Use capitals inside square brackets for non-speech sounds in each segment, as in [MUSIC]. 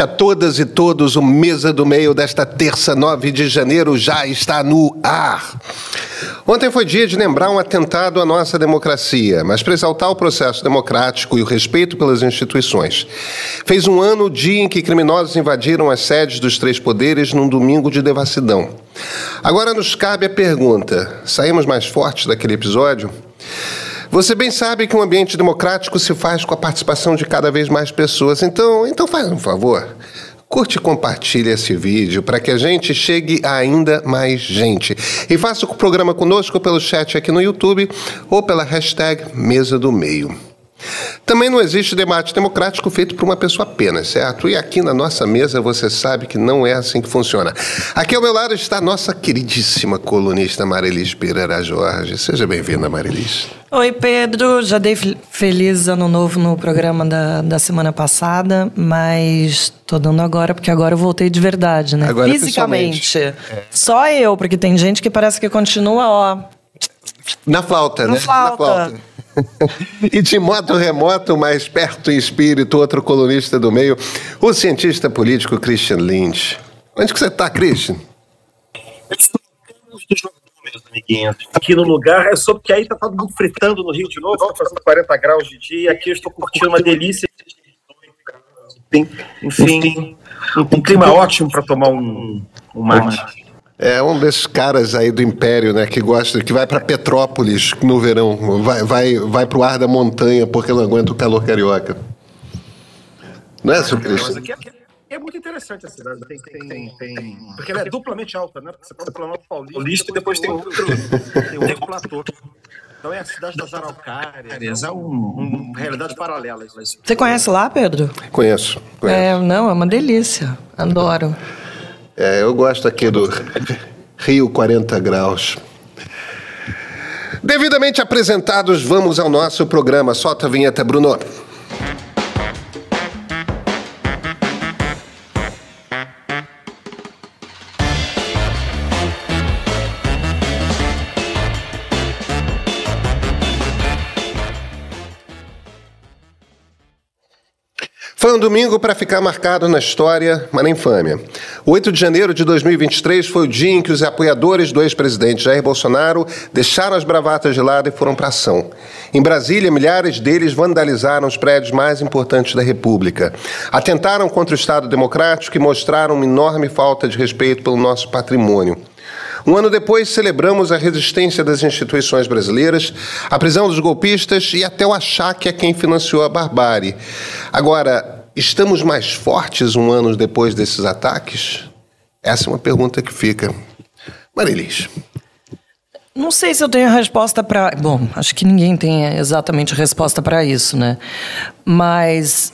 a todas e todos. O Mesa do Meio desta terça, 9 de janeiro, já está no ar. Ontem foi dia de lembrar um atentado à nossa democracia, mas para exaltar o processo democrático e o respeito pelas instituições. Fez um ano o dia em que criminosos invadiram as sedes dos três poderes num domingo de devassidão. Agora nos cabe a pergunta: saímos mais fortes daquele episódio? Você bem sabe que um ambiente democrático se faz com a participação de cada vez mais pessoas. Então, então faz um favor. Curte e compartilhe esse vídeo para que a gente chegue a ainda mais gente. E faça o programa conosco pelo chat aqui no YouTube ou pela hashtag Mesa do Meio. Também não existe debate democrático feito por uma pessoa apenas, certo? E aqui na nossa mesa você sabe que não é assim que funciona. Aqui ao meu lado está a nossa queridíssima colunista Marilis Pereira Jorge. Seja bem-vinda, Marilis. Oi, Pedro. Já dei feliz ano novo no programa da, da semana passada, mas tô dando agora, porque agora eu voltei de verdade, né? Agora, Fisicamente. É. Só eu, porque tem gente que parece que continua, ó. Na flauta, Na né? flauta. Na flauta. E de modo remoto, mais perto em espírito, outro colunista do meio, o cientista político Christian Lynch. Onde que você está, Christian? amiguinhos. Aqui no lugar é só porque aí tá todo mundo fritando no Rio de novo, tá fazendo 40 graus de dia, aqui eu estou curtindo uma delícia. Enfim, um clima ótimo para tomar um, um mate. É um desses caras aí do Império, né, que gosta, que vai para Petrópolis no verão, vai, vai, vai pro ar da montanha porque não aguenta o calor carioca. Não é, seu Cristo? É, é muito interessante a cidade. Tem, tem, tem, porque ela é duplamente alta, né? Você passa pelo Planalto Paulista e depois tem outro, tem outro [LAUGHS] platô. Então é a cidade das araucárias, é um, um, realidade paralela. Você conhece lá, Pedro? Conheço. conheço. É, não, é uma delícia. Adoro. É, eu gosto aqui do Rio 40 graus. Devidamente apresentados, vamos ao nosso programa. Solta a vinheta, Bruno. Um domingo para ficar marcado na história, mas na infâmia. O 8 de janeiro de 2023 foi o dia em que os apoiadores do ex-presidente Jair Bolsonaro deixaram as bravatas de lado e foram para ação. Em Brasília, milhares deles vandalizaram os prédios mais importantes da República. Atentaram contra o Estado Democrático e mostraram uma enorme falta de respeito pelo nosso patrimônio. Um ano depois, celebramos a resistência das instituições brasileiras, a prisão dos golpistas e até o achaque a quem financiou a barbárie. Agora, estamos mais fortes um ano depois desses ataques? Essa é uma pergunta que fica. Marilis. Não sei se eu tenho resposta para. Bom, acho que ninguém tem exatamente resposta para isso, né? Mas.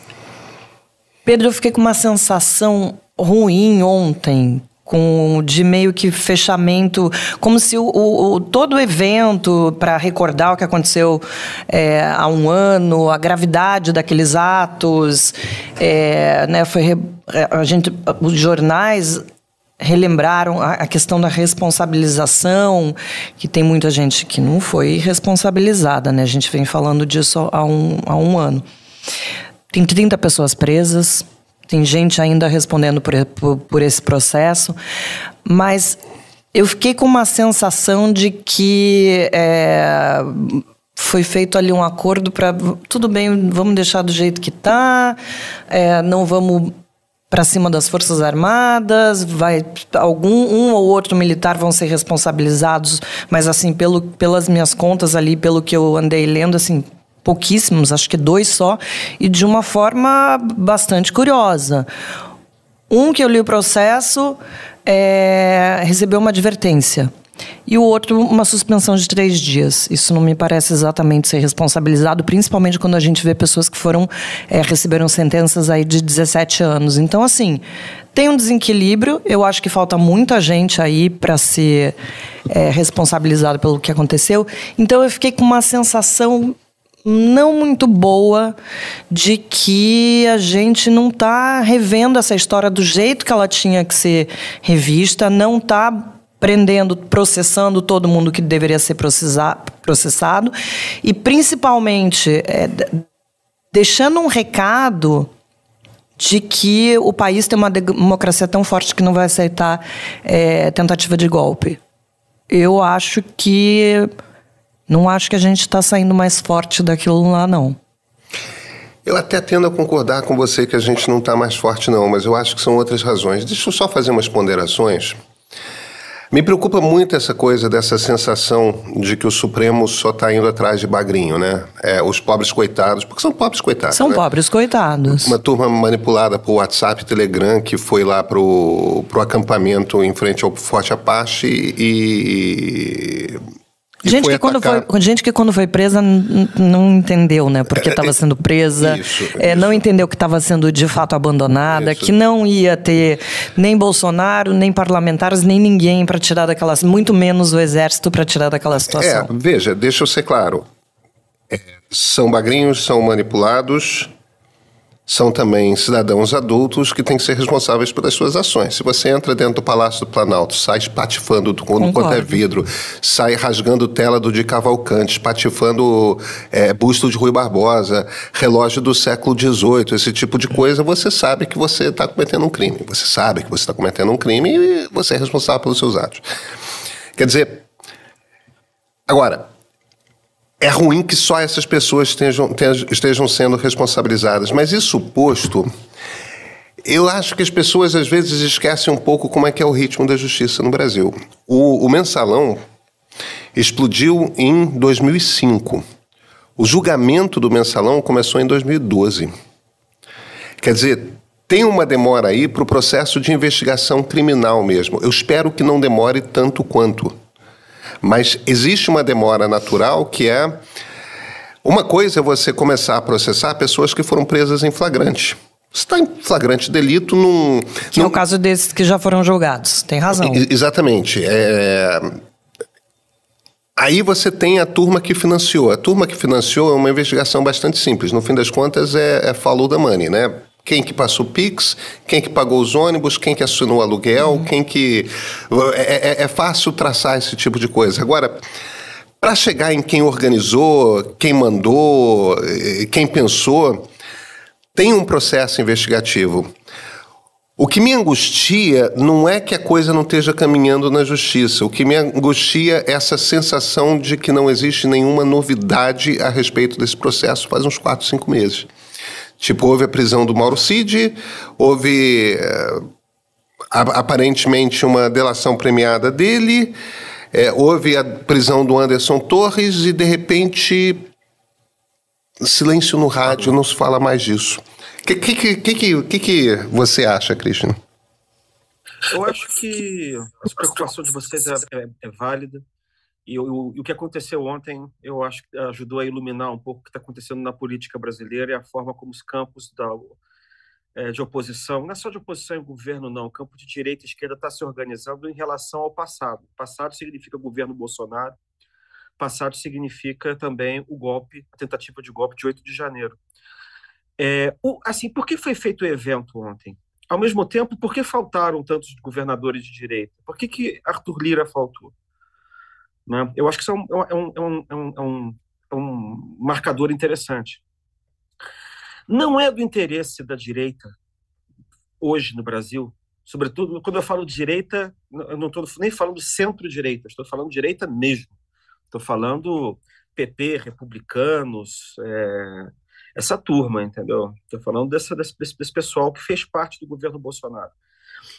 Pedro, eu fiquei com uma sensação ruim ontem com de meio que fechamento, como se o, o todo o evento para recordar o que aconteceu é, há um ano, a gravidade daqueles atos, é, né, foi a gente, os jornais relembraram a questão da responsabilização, que tem muita gente que não foi responsabilizada, né? A gente vem falando disso há um, há um ano. Tem 30 pessoas presas, tem gente ainda respondendo por, por, por, esse processo, mas eu fiquei com uma sensação de que é, foi feito ali um acordo para tudo bem, vamos deixar do jeito que está, é, não vamos para cima das forças armadas, vai algum um ou outro militar vão ser responsabilizados, mas assim pelo, pelas minhas contas ali, pelo que eu andei lendo, assim pouquíssimos, acho que dois só, e de uma forma bastante curiosa. Um que eu li o processo é, recebeu uma advertência. E o outro, uma suspensão de três dias. Isso não me parece exatamente ser responsabilizado, principalmente quando a gente vê pessoas que foram é, receberam sentenças aí de 17 anos. Então, assim, tem um desequilíbrio. Eu acho que falta muita gente aí para ser é, responsabilizado pelo que aconteceu. Então, eu fiquei com uma sensação não muito boa de que a gente não está revendo essa história do jeito que ela tinha que ser revista, não está prendendo, processando todo mundo que deveria ser processado e principalmente é, deixando um recado de que o país tem uma democracia tão forte que não vai aceitar é, tentativa de golpe. Eu acho que. Não acho que a gente está saindo mais forte daquilo lá, não. Eu até tendo a concordar com você que a gente não está mais forte, não, mas eu acho que são outras razões. Deixa eu só fazer umas ponderações. Me preocupa muito essa coisa dessa sensação de que o Supremo só está indo atrás de bagrinho, né? É, os pobres coitados, porque são pobres coitados. São né? pobres coitados. Uma turma manipulada por WhatsApp, Telegram, que foi lá pro, pro acampamento em frente ao Forte Apache e Gente que, quando foi, gente que quando foi presa não entendeu, né? Porque estava é, sendo presa, isso, é, isso. não entendeu que estava sendo de fato abandonada, isso. que não ia ter nem Bolsonaro, nem parlamentares, nem ninguém para tirar daquelas, muito menos o exército para tirar daquela situação. É, veja, deixa eu ser claro. É, são bagrinhos, são manipulados, são também cidadãos adultos que têm que ser responsáveis pelas suas ações. Se você entra dentro do Palácio do Planalto, sai espatifando quando, quanto é vidro, sai rasgando tela do de Cavalcante, espatifando é, busto de Rui Barbosa, relógio do século XVIII, esse tipo de coisa, você sabe que você está cometendo um crime. Você sabe que você está cometendo um crime e você é responsável pelos seus atos. Quer dizer, agora, é ruim que só essas pessoas estejam, estejam sendo responsabilizadas. Mas isso posto, eu acho que as pessoas às vezes esquecem um pouco como é que é o ritmo da justiça no Brasil. O, o mensalão explodiu em 2005. O julgamento do mensalão começou em 2012. Quer dizer, tem uma demora aí para o processo de investigação criminal mesmo. Eu espero que não demore tanto quanto. Mas existe uma demora natural que é. Uma coisa é você começar a processar pessoas que foram presas em flagrante. Você está em flagrante delito num. Que num... é o caso desses que já foram julgados, tem razão. exatamente. É... Aí você tem a turma que financiou. A turma que financiou é uma investigação bastante simples. No fim das contas, é, é follow the money, né? Quem que passou o Pix, quem que pagou os ônibus, quem que assinou o aluguel, uhum. quem que. É, é, é fácil traçar esse tipo de coisa. Agora, para chegar em quem organizou, quem mandou, quem pensou, tem um processo investigativo. O que me angustia não é que a coisa não esteja caminhando na justiça. O que me angustia é essa sensação de que não existe nenhuma novidade a respeito desse processo faz uns quatro, cinco meses. Tipo, houve a prisão do Mauro Cid, houve é, aparentemente uma delação premiada dele, é, houve a prisão do Anderson Torres e, de repente, silêncio no rádio, não se fala mais disso. O que, que, que, que, que você acha, Christian? Eu acho que a preocupação de vocês é, é, é válida. E o, o, que aconteceu ontem, eu acho que ajudou a iluminar um pouco o que está acontecendo na política brasileira e a forma como os campos da, é, de oposição, não é só de oposição em governo, não, o campo de direita e esquerda está se organizando em relação ao passado. Passado significa governo Bolsonaro, passado significa também o golpe, a tentativa de golpe de 8 de janeiro. É, o, assim, por que foi feito o evento ontem? Ao mesmo tempo, por que faltaram tantos governadores de direita? Por que, que Arthur Lira faltou? Né? Eu acho que isso é um, é um, é um, é um, é um marcador interessante. Não é do interesse da direita, hoje no Brasil, sobretudo quando eu falo direita, eu não estou nem falando centro-direita, estou falando direita mesmo. Estou falando PP, republicanos, é, essa turma, entendeu? Estou falando dessa, desse, desse, pessoal que fez parte do governo Bolsonaro.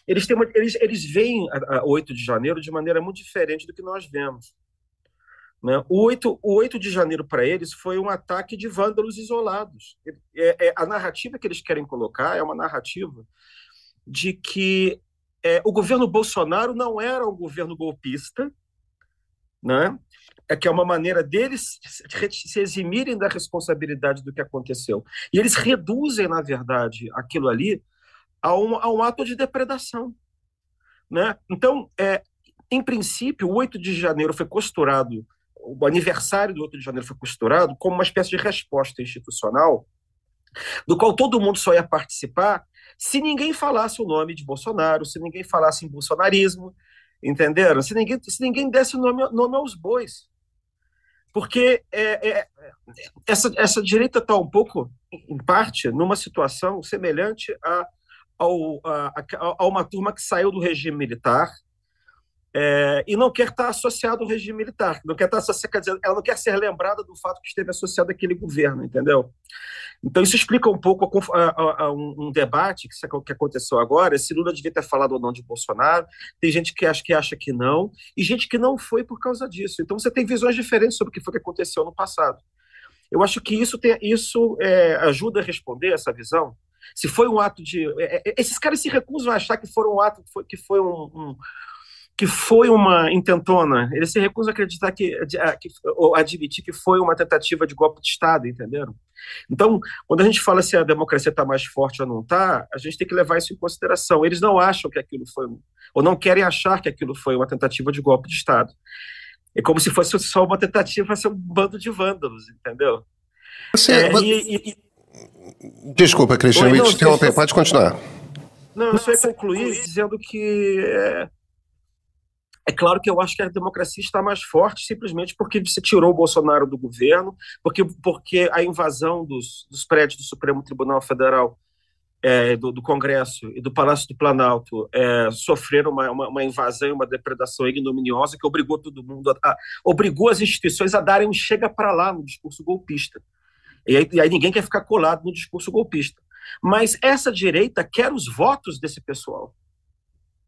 Eles, têm uma, eles, eles veem a, a 8 de janeiro de maneira muito diferente do que nós vemos. Né? O, 8, o 8 de janeiro, para eles, foi um ataque de vândalos isolados. É, é, a narrativa que eles querem colocar é uma narrativa de que é, o governo Bolsonaro não era um governo golpista, né? é que é uma maneira deles se eximirem da responsabilidade do que aconteceu. E eles reduzem, na verdade, aquilo ali a um, a um ato de depredação. Né? Então, é, em princípio, o 8 de janeiro foi costurado o aniversário do 8 de janeiro foi costurado como uma espécie de resposta institucional, do qual todo mundo só ia participar se ninguém falasse o nome de Bolsonaro, se ninguém falasse em bolsonarismo, entenderam? Se ninguém, se ninguém desse nome, nome aos bois. Porque é, é, essa, essa direita está um pouco, em parte, numa situação semelhante a, ao, a, a, uma turma que saiu do regime militar é, e não quer estar associado ao regime militar, não quer estar associado, quer dizer, ela não quer ser lembrada do fato que esteve associada àquele governo, entendeu? Então isso explica um pouco a, a, a um, um, debate que, que aconteceu agora, se Lula devia ter falado ou não de Bolsonaro, tem gente que acha que acha que não, e gente que não foi por causa disso. Então você tem visões diferentes sobre o que foi que aconteceu no passado. Eu acho que isso, tem, isso é, ajuda a responder essa visão. Se foi um ato de. É, é esses caras se recusam a achar que, foram um ato, que foi, que foi um, um que foi uma intentona. Ele se recusa a acreditar que, que, ou admitir que foi uma tentativa de golpe de Estado, entenderam? Então, quando a gente fala se a democracia está mais forte ou não está, a gente tem que levar isso em consideração. Eles não acham que aquilo foi, ou não querem achar que aquilo foi uma tentativa de golpe de Estado. É como se fosse só uma tentativa de ser um bando de vândalos, entendeu? Você, é, e, e, e... Desculpa, Cristiano, me interromper, pode continuar. Não, eu só ia concluir dizendo que é, é claro que eu acho que a democracia está mais forte simplesmente porque você tirou o Bolsonaro do governo, porque, porque a invasão dos, dos prédios do Supremo Tribunal Federal, é, do, do, Congresso e do Palácio do Planalto é, sofreram uma, uma, uma, invasão e uma depredação ignominiosa que obrigou todo mundo, a, a, obrigou as instituições a darem um chega para lá no discurso golpista. E aí, e aí ninguém quer ficar colado no discurso golpista. Mas essa direita quer os votos desse pessoal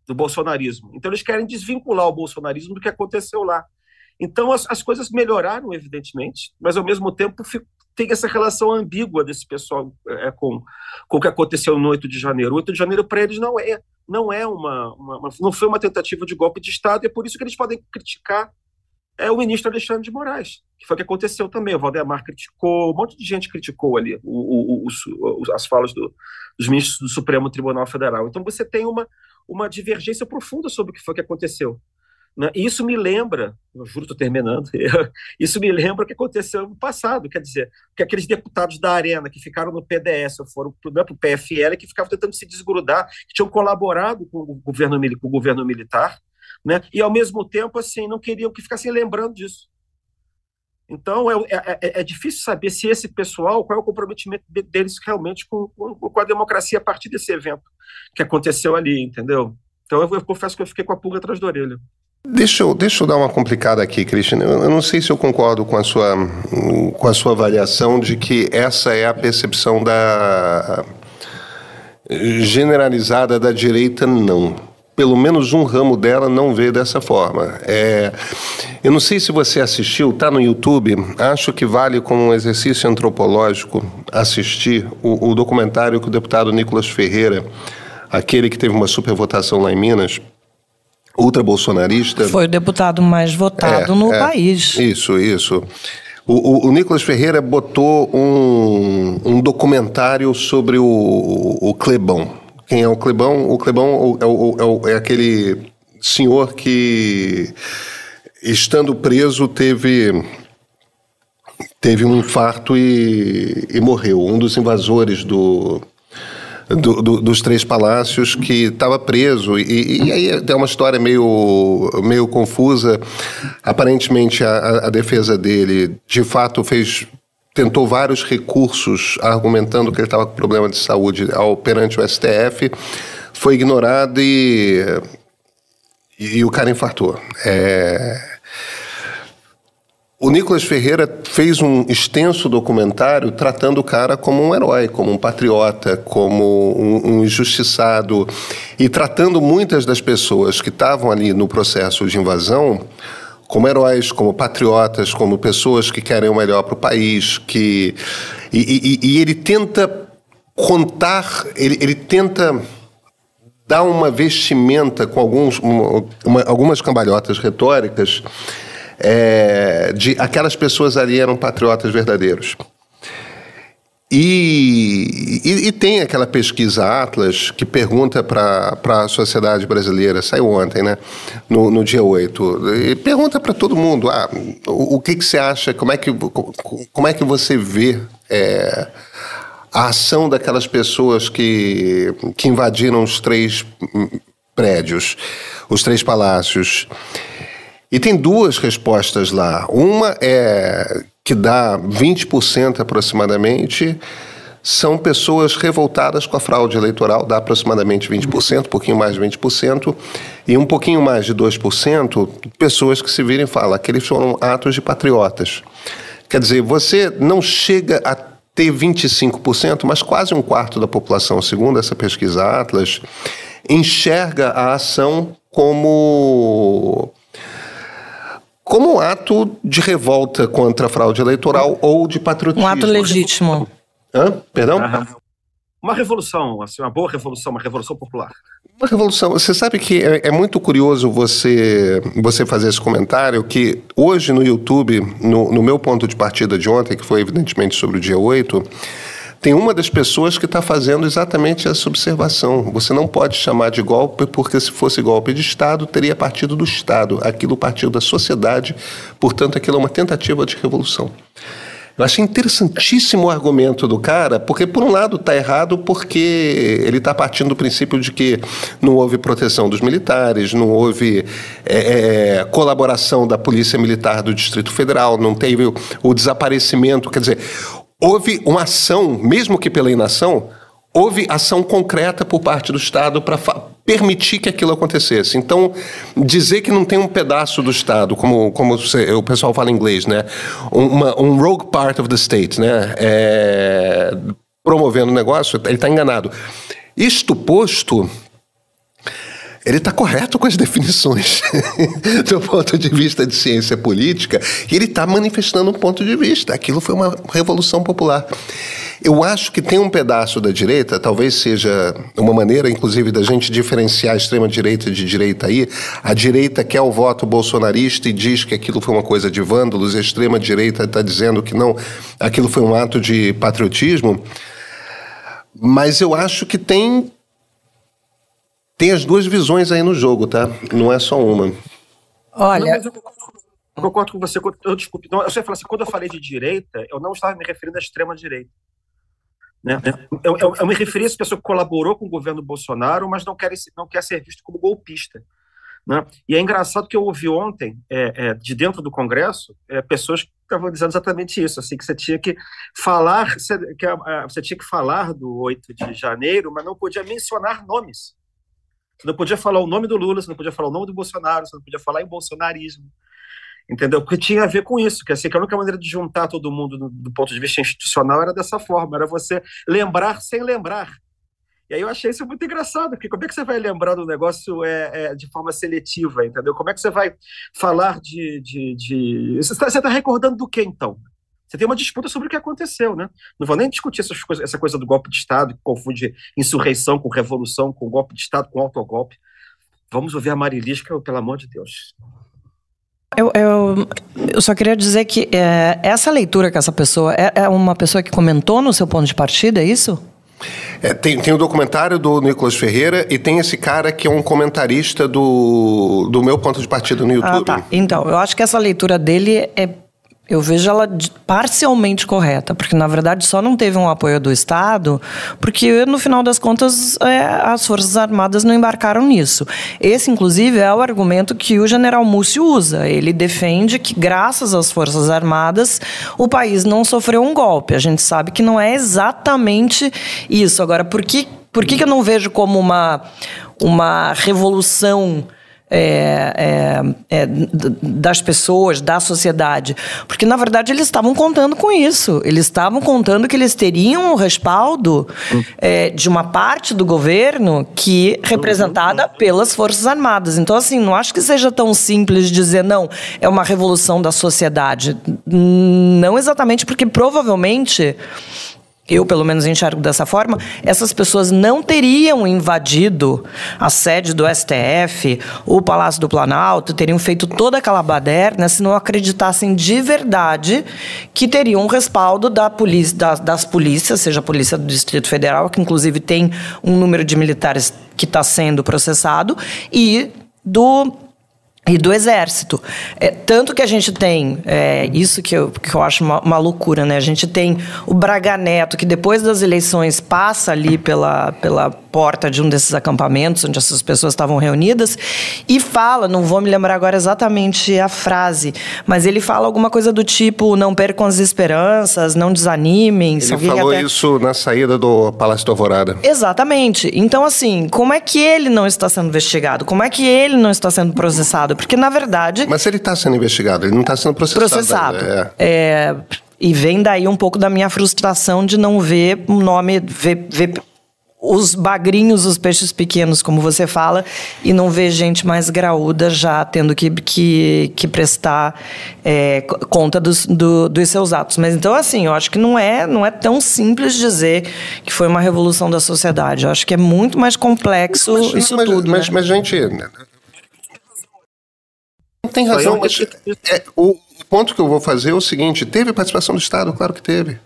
do bolsonarismo. Então, eles querem desvincular o bolsonarismo do que aconteceu lá. Então, as, as coisas melhoraram, evidentemente, mas, ao mesmo tempo, fico, tem essa relação ambígua desse pessoal é, com, com o que aconteceu no 8 de janeiro. O 8 de janeiro, para eles, não é, não é uma, uma, uma, não foi uma tentativa de golpe de Estado, e é por isso que eles podem criticar é, o ministro Alexandre de Moraes, que foi o que aconteceu também. O Valdemar criticou, um monte de gente criticou ali o, o, o, as falas do, dos ministros do Supremo Tribunal Federal. Então, você tem uma uma divergência profunda sobre o que foi que aconteceu. Né? E isso me lembra, eu juro estou terminando, [LAUGHS] isso me lembra o que aconteceu no passado, quer dizer, que aqueles deputados da Arena que ficaram no PDS, ou foram para o PFL, que ficavam tentando se desgrudar, que tinham colaborado com o governo, com o governo militar, né? e ao mesmo tempo assim não queriam que ficassem lembrando disso. Então, é, é, é, é, difícil saber se esse pessoal, qual é o comprometimento deles realmente com, com, a democracia a partir desse evento que aconteceu ali, entendeu? Então, eu, eu confesso que eu fiquei com a pulga atrás da orelha. Deixa eu, deixa eu dar uma complicada aqui, Christian. Eu, eu não sei se eu concordo com a, sua, com a sua avaliação de que essa é a percepção da generalizada da direita, não pelo menos um ramo dela não vê dessa forma. É, eu não sei se você assistiu, está no YouTube, acho que vale como um exercício antropológico assistir o, o documentário que o deputado Nicolas Ferreira, aquele que teve uma supervotação lá em Minas, ultra-bolsonarista. Foi o deputado mais votado é, no é, país. Isso, isso. O, o, o, Nicolas Ferreira botou um, um documentário sobre o, o Clebão. Quem é o Clebão? O Clebão é, o, é, é aquele senhor que, estando preso, teve teve um infarto e, e morreu. Um dos invasores do, do, do, dos três palácios que estava preso e, e, aí é uma história meio, meio confusa. Aparentemente a, a defesa dele de fato fez tentou vários recursos argumentando que ele estava com problema de saúde ao, perante o STF, foi ignorado e, e, e o cara infartou. É... O Nicolas Ferreira fez um extenso documentário tratando o cara como um herói, como um patriota, como um, um injustiçado e tratando muitas das pessoas que estavam ali no processo de invasão como heróis, como patriotas, como pessoas que querem o melhor para o país, que e, e, e, ele tenta contar, ele, ele tenta dar uma vestimenta com alguns, uma, algumas cambalhotas retóricas é, de aquelas pessoas ali eram patriotas verdadeiros. E, e, e, tem aquela pesquisa Atlas que pergunta para a sociedade brasileira, saiu ontem, né? No, no dia 8. E pergunta para todo mundo: ah, o, o, que, que você acha, como é que, como é que você vê é, a ação daquelas pessoas que, que invadiram os três prédios, os três palácios? E tem duas respostas lá. Uma é que dá 20% aproximadamente, são pessoas revoltadas com a fraude eleitoral, dá aproximadamente 20%, um pouquinho mais de 20%, e um pouquinho mais de 2%, pessoas que se virem e falam, aqueles foram atos de patriotas. Quer dizer, você não chega a ter 25%, mas quase um quarto da população, segundo essa pesquisa Atlas, enxerga a ação como como um ato de revolta contra a fraude eleitoral ou de patriotismo. Um ato legítimo. Hã? Perdão? Uma revolução, assim, uma boa revolução, uma revolução popular. Uma revolução. Você sabe que é, é, muito curioso você, você fazer esse comentário, que hoje no YouTube, no, no meu ponto de partida de ontem, que foi evidentemente sobre o dia 8, tem uma das pessoas que está fazendo exatamente essa observação. Você não pode chamar de golpe, porque se fosse golpe de Estado, teria partido do Estado. Aquilo partiu da sociedade, portanto, aquilo é uma tentativa de revolução. Eu achei interessantíssimo o argumento do cara, porque, por um lado, está errado, porque ele está partindo do princípio de que não houve proteção dos militares, não houve é, é, colaboração da Polícia Militar do Distrito Federal, não teve o, o desaparecimento. Quer dizer, houve uma ação, mesmo que pela inação, houve ação concreta por parte do Estado para permitir que aquilo acontecesse. Então, dizer que não tem um pedaço do Estado, como, como o pessoal fala em inglês, né? Uma, um rogue part of the state, né? É, promovendo o negócio, ele está enganado. Isto posto, ele está correto com as definições [LAUGHS] do ponto de vista de ciência política e ele está manifestando um ponto de vista. Aquilo foi uma revolução popular. Eu acho que tem um pedaço da direita, talvez seja uma maneira, inclusive, da gente diferenciar a extrema-direita de direita aí. A direita quer o voto bolsonarista e diz que aquilo foi uma coisa de vândalos, a extrema-direita está dizendo que não, aquilo foi um ato de patriotismo. Mas eu acho que tem tem as duas visões aí no jogo, tá? Não é só uma. Olha. Não, eu concordo com você. Eu, desculpe, não, eu sei falar assim, quando eu falei de direita, eu não estava me referindo à extrema-direita. Né? Eu, eu, eu, me referi a essa pessoa que colaborou com o governo Bolsonaro, mas não quer, não quer ser visto como golpista. Né? E é engraçado que eu ouvi ontem, é, é, de dentro do Congresso, é, pessoas que estavam dizendo exatamente isso, assim, que você tinha que falar, que você tinha que falar do 8 de janeiro, mas não podia mencionar nomes. Você não podia falar o nome do Lula, você não podia falar o nome do Bolsonaro, você não podia falar em bolsonarismo. Entendeu? Porque tinha a ver com isso, que, assim, que a única maneira de juntar todo mundo do, do ponto de vista institucional era dessa forma, era você lembrar sem lembrar. E aí eu achei isso muito engraçado, porque como é que você vai lembrar do negócio é, é de forma seletiva, entendeu? Como é que você vai falar de. de, de... Você está tá recordando do que então? Você tem uma disputa sobre o que aconteceu, né? Não vou nem discutir essas coisas, essa coisa do golpe de Estado, que confunde insurreição com revolução, com golpe de Estado, com autogolpe. Vamos ouvir a Marilisca, pelo amor de Deus. Eu, eu, eu, só queria dizer que é, essa leitura que essa pessoa é, é, uma pessoa que comentou no seu ponto de partida, é isso? É, tem, tem o documentário do Nicolas Ferreira e tem esse cara que é um comentarista do, do meu ponto de partida no YouTube. Ah, tá. Então, eu acho que essa leitura dele é eu vejo ela parcialmente correta, porque na verdade só não teve um apoio do Estado, porque no final das contas é, as Forças Armadas não embarcaram nisso. Esse, inclusive, é o argumento que o general Múcio usa. Ele defende que, graças às Forças Armadas, o país não sofreu um golpe. A gente sabe que não é exatamente isso. Agora, por que, por que, que eu não vejo como uma, uma revolução? É, é, é, das pessoas, da sociedade. Porque, na verdade, eles estavam contando com isso. Eles estavam contando que eles teriam o respaldo é, de uma parte do governo que representada pelas Forças Armadas. Então, assim, não acho que seja tão simples dizer, não, é uma revolução da sociedade. Não exatamente, porque provavelmente eu pelo menos enxergo dessa forma, essas pessoas não teriam invadido a sede do STF, o Palácio do Planalto, teriam feito toda aquela baderna se não acreditassem de verdade que teriam um respaldo da polícia, das, das polícias, seja a Polícia do Distrito Federal, que inclusive tem um número de militares que está sendo processado, e do e do exército. É, tanto que a gente tem, é, isso que eu, que eu acho uma, uma, loucura, né? A gente tem o Braga Neto, que depois das eleições passa ali pela, pela porta de um desses acampamentos onde essas pessoas estavam reunidas e fala, não vou me lembrar agora exatamente a frase, mas ele fala alguma coisa do tipo: não percam as esperanças, não desanimem. Ele falou até... isso na saída do Palácio do Alvorada. Exatamente. Então, assim, como é que ele não está sendo investigado? Como é que ele não está sendo processado? Porque, na verdade. Mas ele está sendo investigado, ele não está sendo processado. Processado. É. é. E vem daí um pouco da minha frustração de não ver o nome, ver, ver os bagrinhos, os peixes pequenos, como você fala, e não ver gente mais graúda já tendo que, que, que prestar é, conta dos, do, dos seus atos. Mas então, assim, eu acho que não é, não é tão simples dizer que foi uma revolução da sociedade. Eu acho que é muito mais complexo mas, isso mas, tudo. Mas, né? mas, gente. Tem razão, mas é, o ponto que eu vou fazer é o seguinte: teve participação do Estado? Claro que teve.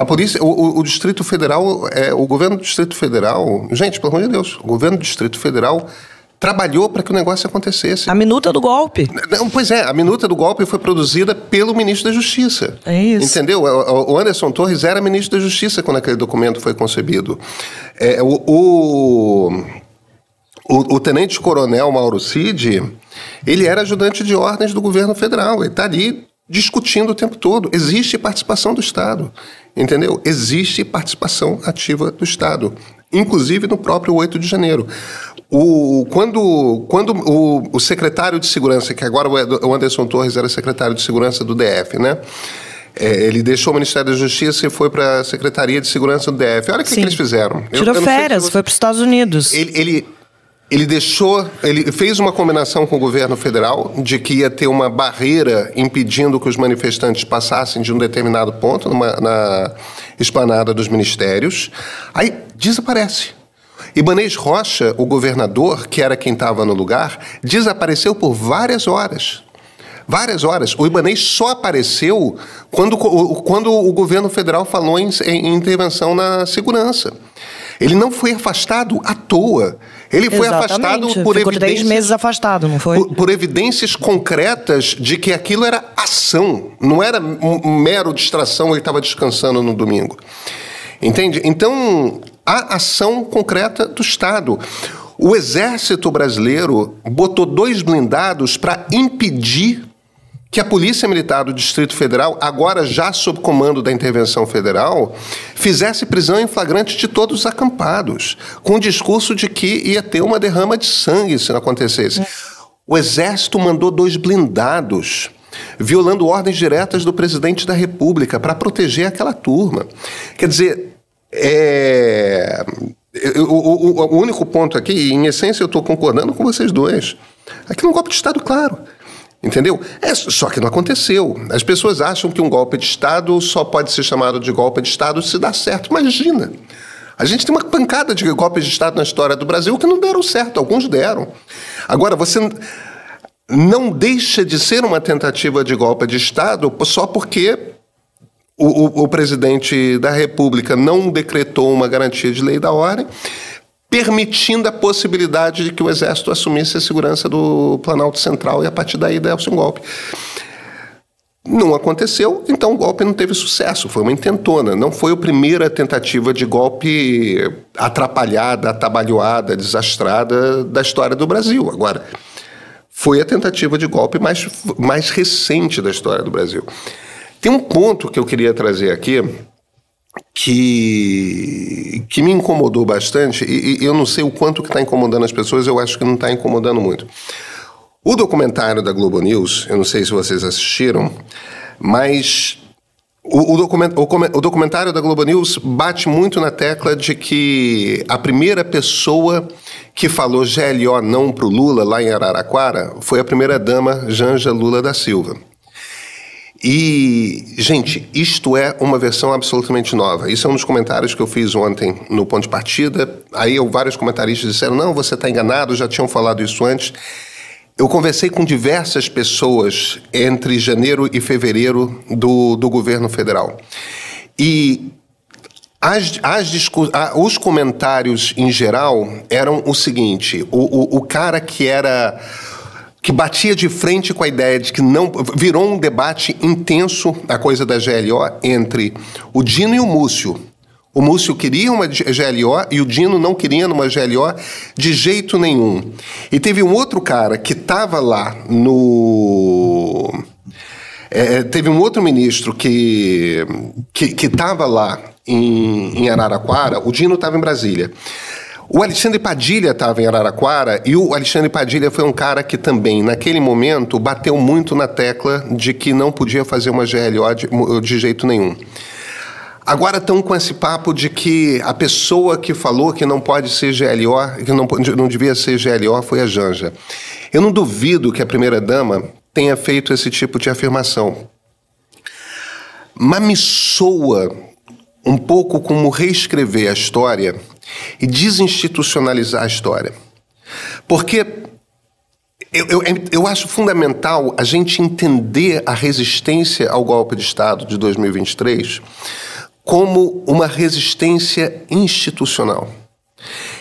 A polícia, o, o, Distrito Federal, é, o governo do Distrito Federal, gente, pelo amor de Deus, o governo do Distrito Federal trabalhou para que o negócio acontecesse. A minuta do golpe. Não, pois é, a minuta do golpe foi produzida pelo ministro da Justiça. É isso. Entendeu? O Anderson Torres era ministro da Justiça quando aquele documento foi concebido. É, o, o, o, o tenente-coronel Mauro Cid, ele era ajudante de ordens do governo federal. Ele está ali discutindo o tempo todo. Existe participação do Estado. Entendeu? Existe participação ativa do Estado, inclusive no próprio 8 de janeiro. O, quando quando o, o secretário de segurança, que agora o Anderson Torres era secretário de segurança do DF, né? É, ele deixou o Ministério da Justiça e foi para a Secretaria de Segurança do DF. Olha o que, que eles fizeram. Tirou eu, eu férias, você... foi para os Estados Unidos. Ele, ele ele deixou, ele fez uma combinação com o governo federal de que ia ter uma barreira impedindo que os manifestantes passassem de um determinado ponto numa, na esplanada dos ministérios. Aí desaparece. Ibanês Rocha, o governador, que era quem estava no lugar, desapareceu por várias horas. Várias horas. O Ibanês só apareceu quando, quando o governo federal falou em, em intervenção na segurança. Ele não foi afastado à toa. Ele foi Exatamente. afastado por Ficou evidências. meses afastado, não foi? Por, por, evidências concretas de que aquilo era ação, não era um mero distração, ele estava descansando no domingo. Entende? Então, há ação concreta do Estado. O Exército Brasileiro botou dois blindados para impedir que a Polícia Militar do Distrito Federal, agora já sob comando da intervenção federal, fizesse prisão em flagrante de todos os acampados, com o discurso de que ia ter uma derrama de sangue se não acontecesse. O Exército mandou dois blindados, violando ordens diretas do presidente da República para proteger aquela turma. Quer dizer, é... o, o, o único ponto aqui, em essência, eu estou concordando com vocês dois. Aqui é um golpe de Estado, claro. Entendeu? É, só que não aconteceu. As pessoas acham que um golpe de Estado só pode ser chamado de golpe de Estado se dá certo. Imagina! A gente tem uma pancada de golpes de Estado na história do Brasil que não deram certo, alguns deram. Agora, você não deixa de ser uma tentativa de golpe de Estado só porque o, o, o presidente da República não decretou uma garantia de lei da ordem permitindo a possibilidade de que o Exército assumisse a segurança do Planalto Central e a partir daí desse um golpe. Não aconteceu, então o golpe não teve sucesso, foi uma intentona. Não foi a primeira tentativa de golpe atrapalhada, atabalhoada, desastrada da história do Brasil. Agora, foi a tentativa de golpe mais, mais recente da história do Brasil. Tem um ponto que eu queria trazer aqui, que, que me incomodou bastante, e, e eu não sei o quanto que está incomodando as pessoas, eu acho que não está incomodando muito. O documentário da Globo News, eu não sei se vocês assistiram, mas o, o, document, o, o, documentário da Globo News bate muito na tecla de que a primeira pessoa que falou GLO não para o Lula lá em Araraquara foi a primeira dama Janja Lula da Silva. E, gente, isto é uma versão absolutamente nova. Isso é um dos comentários que eu fiz ontem no ponto de partida. Aí eu, vários comentaristas disseram: não, você está enganado, já tinham falado isso antes. Eu conversei com diversas pessoas entre janeiro e fevereiro do, do governo federal. E as, as os comentários em geral eram o seguinte: o, o, o cara que era que batia de frente com a ideia de que não. Virou um debate intenso a coisa da GLO entre o Dino e o Múcio. O Múcio queria uma GLO e o Dino não queria uma GLO de jeito nenhum. E teve um outro cara que estava lá no. É, teve um outro ministro que estava lá em, em Araraquara, o Dino estava em Brasília. O Alexandre Padilha estava em Araraquara e o Alexandre Padilha foi um cara que também, naquele momento, bateu muito na tecla de que não podia fazer uma GLO de, de jeito nenhum. Agora estão com esse papo de que a pessoa que falou que não pode ser GLO, que não, não devia ser GLO, foi a Janja. Eu não duvido que a primeira-dama tenha feito esse tipo de afirmação. Mas me soa um pouco como reescrever a história e desinstitucionalizar a história. Porque eu, eu, eu, acho fundamental a gente entender a resistência ao golpe de Estado de 2023 como uma resistência institucional.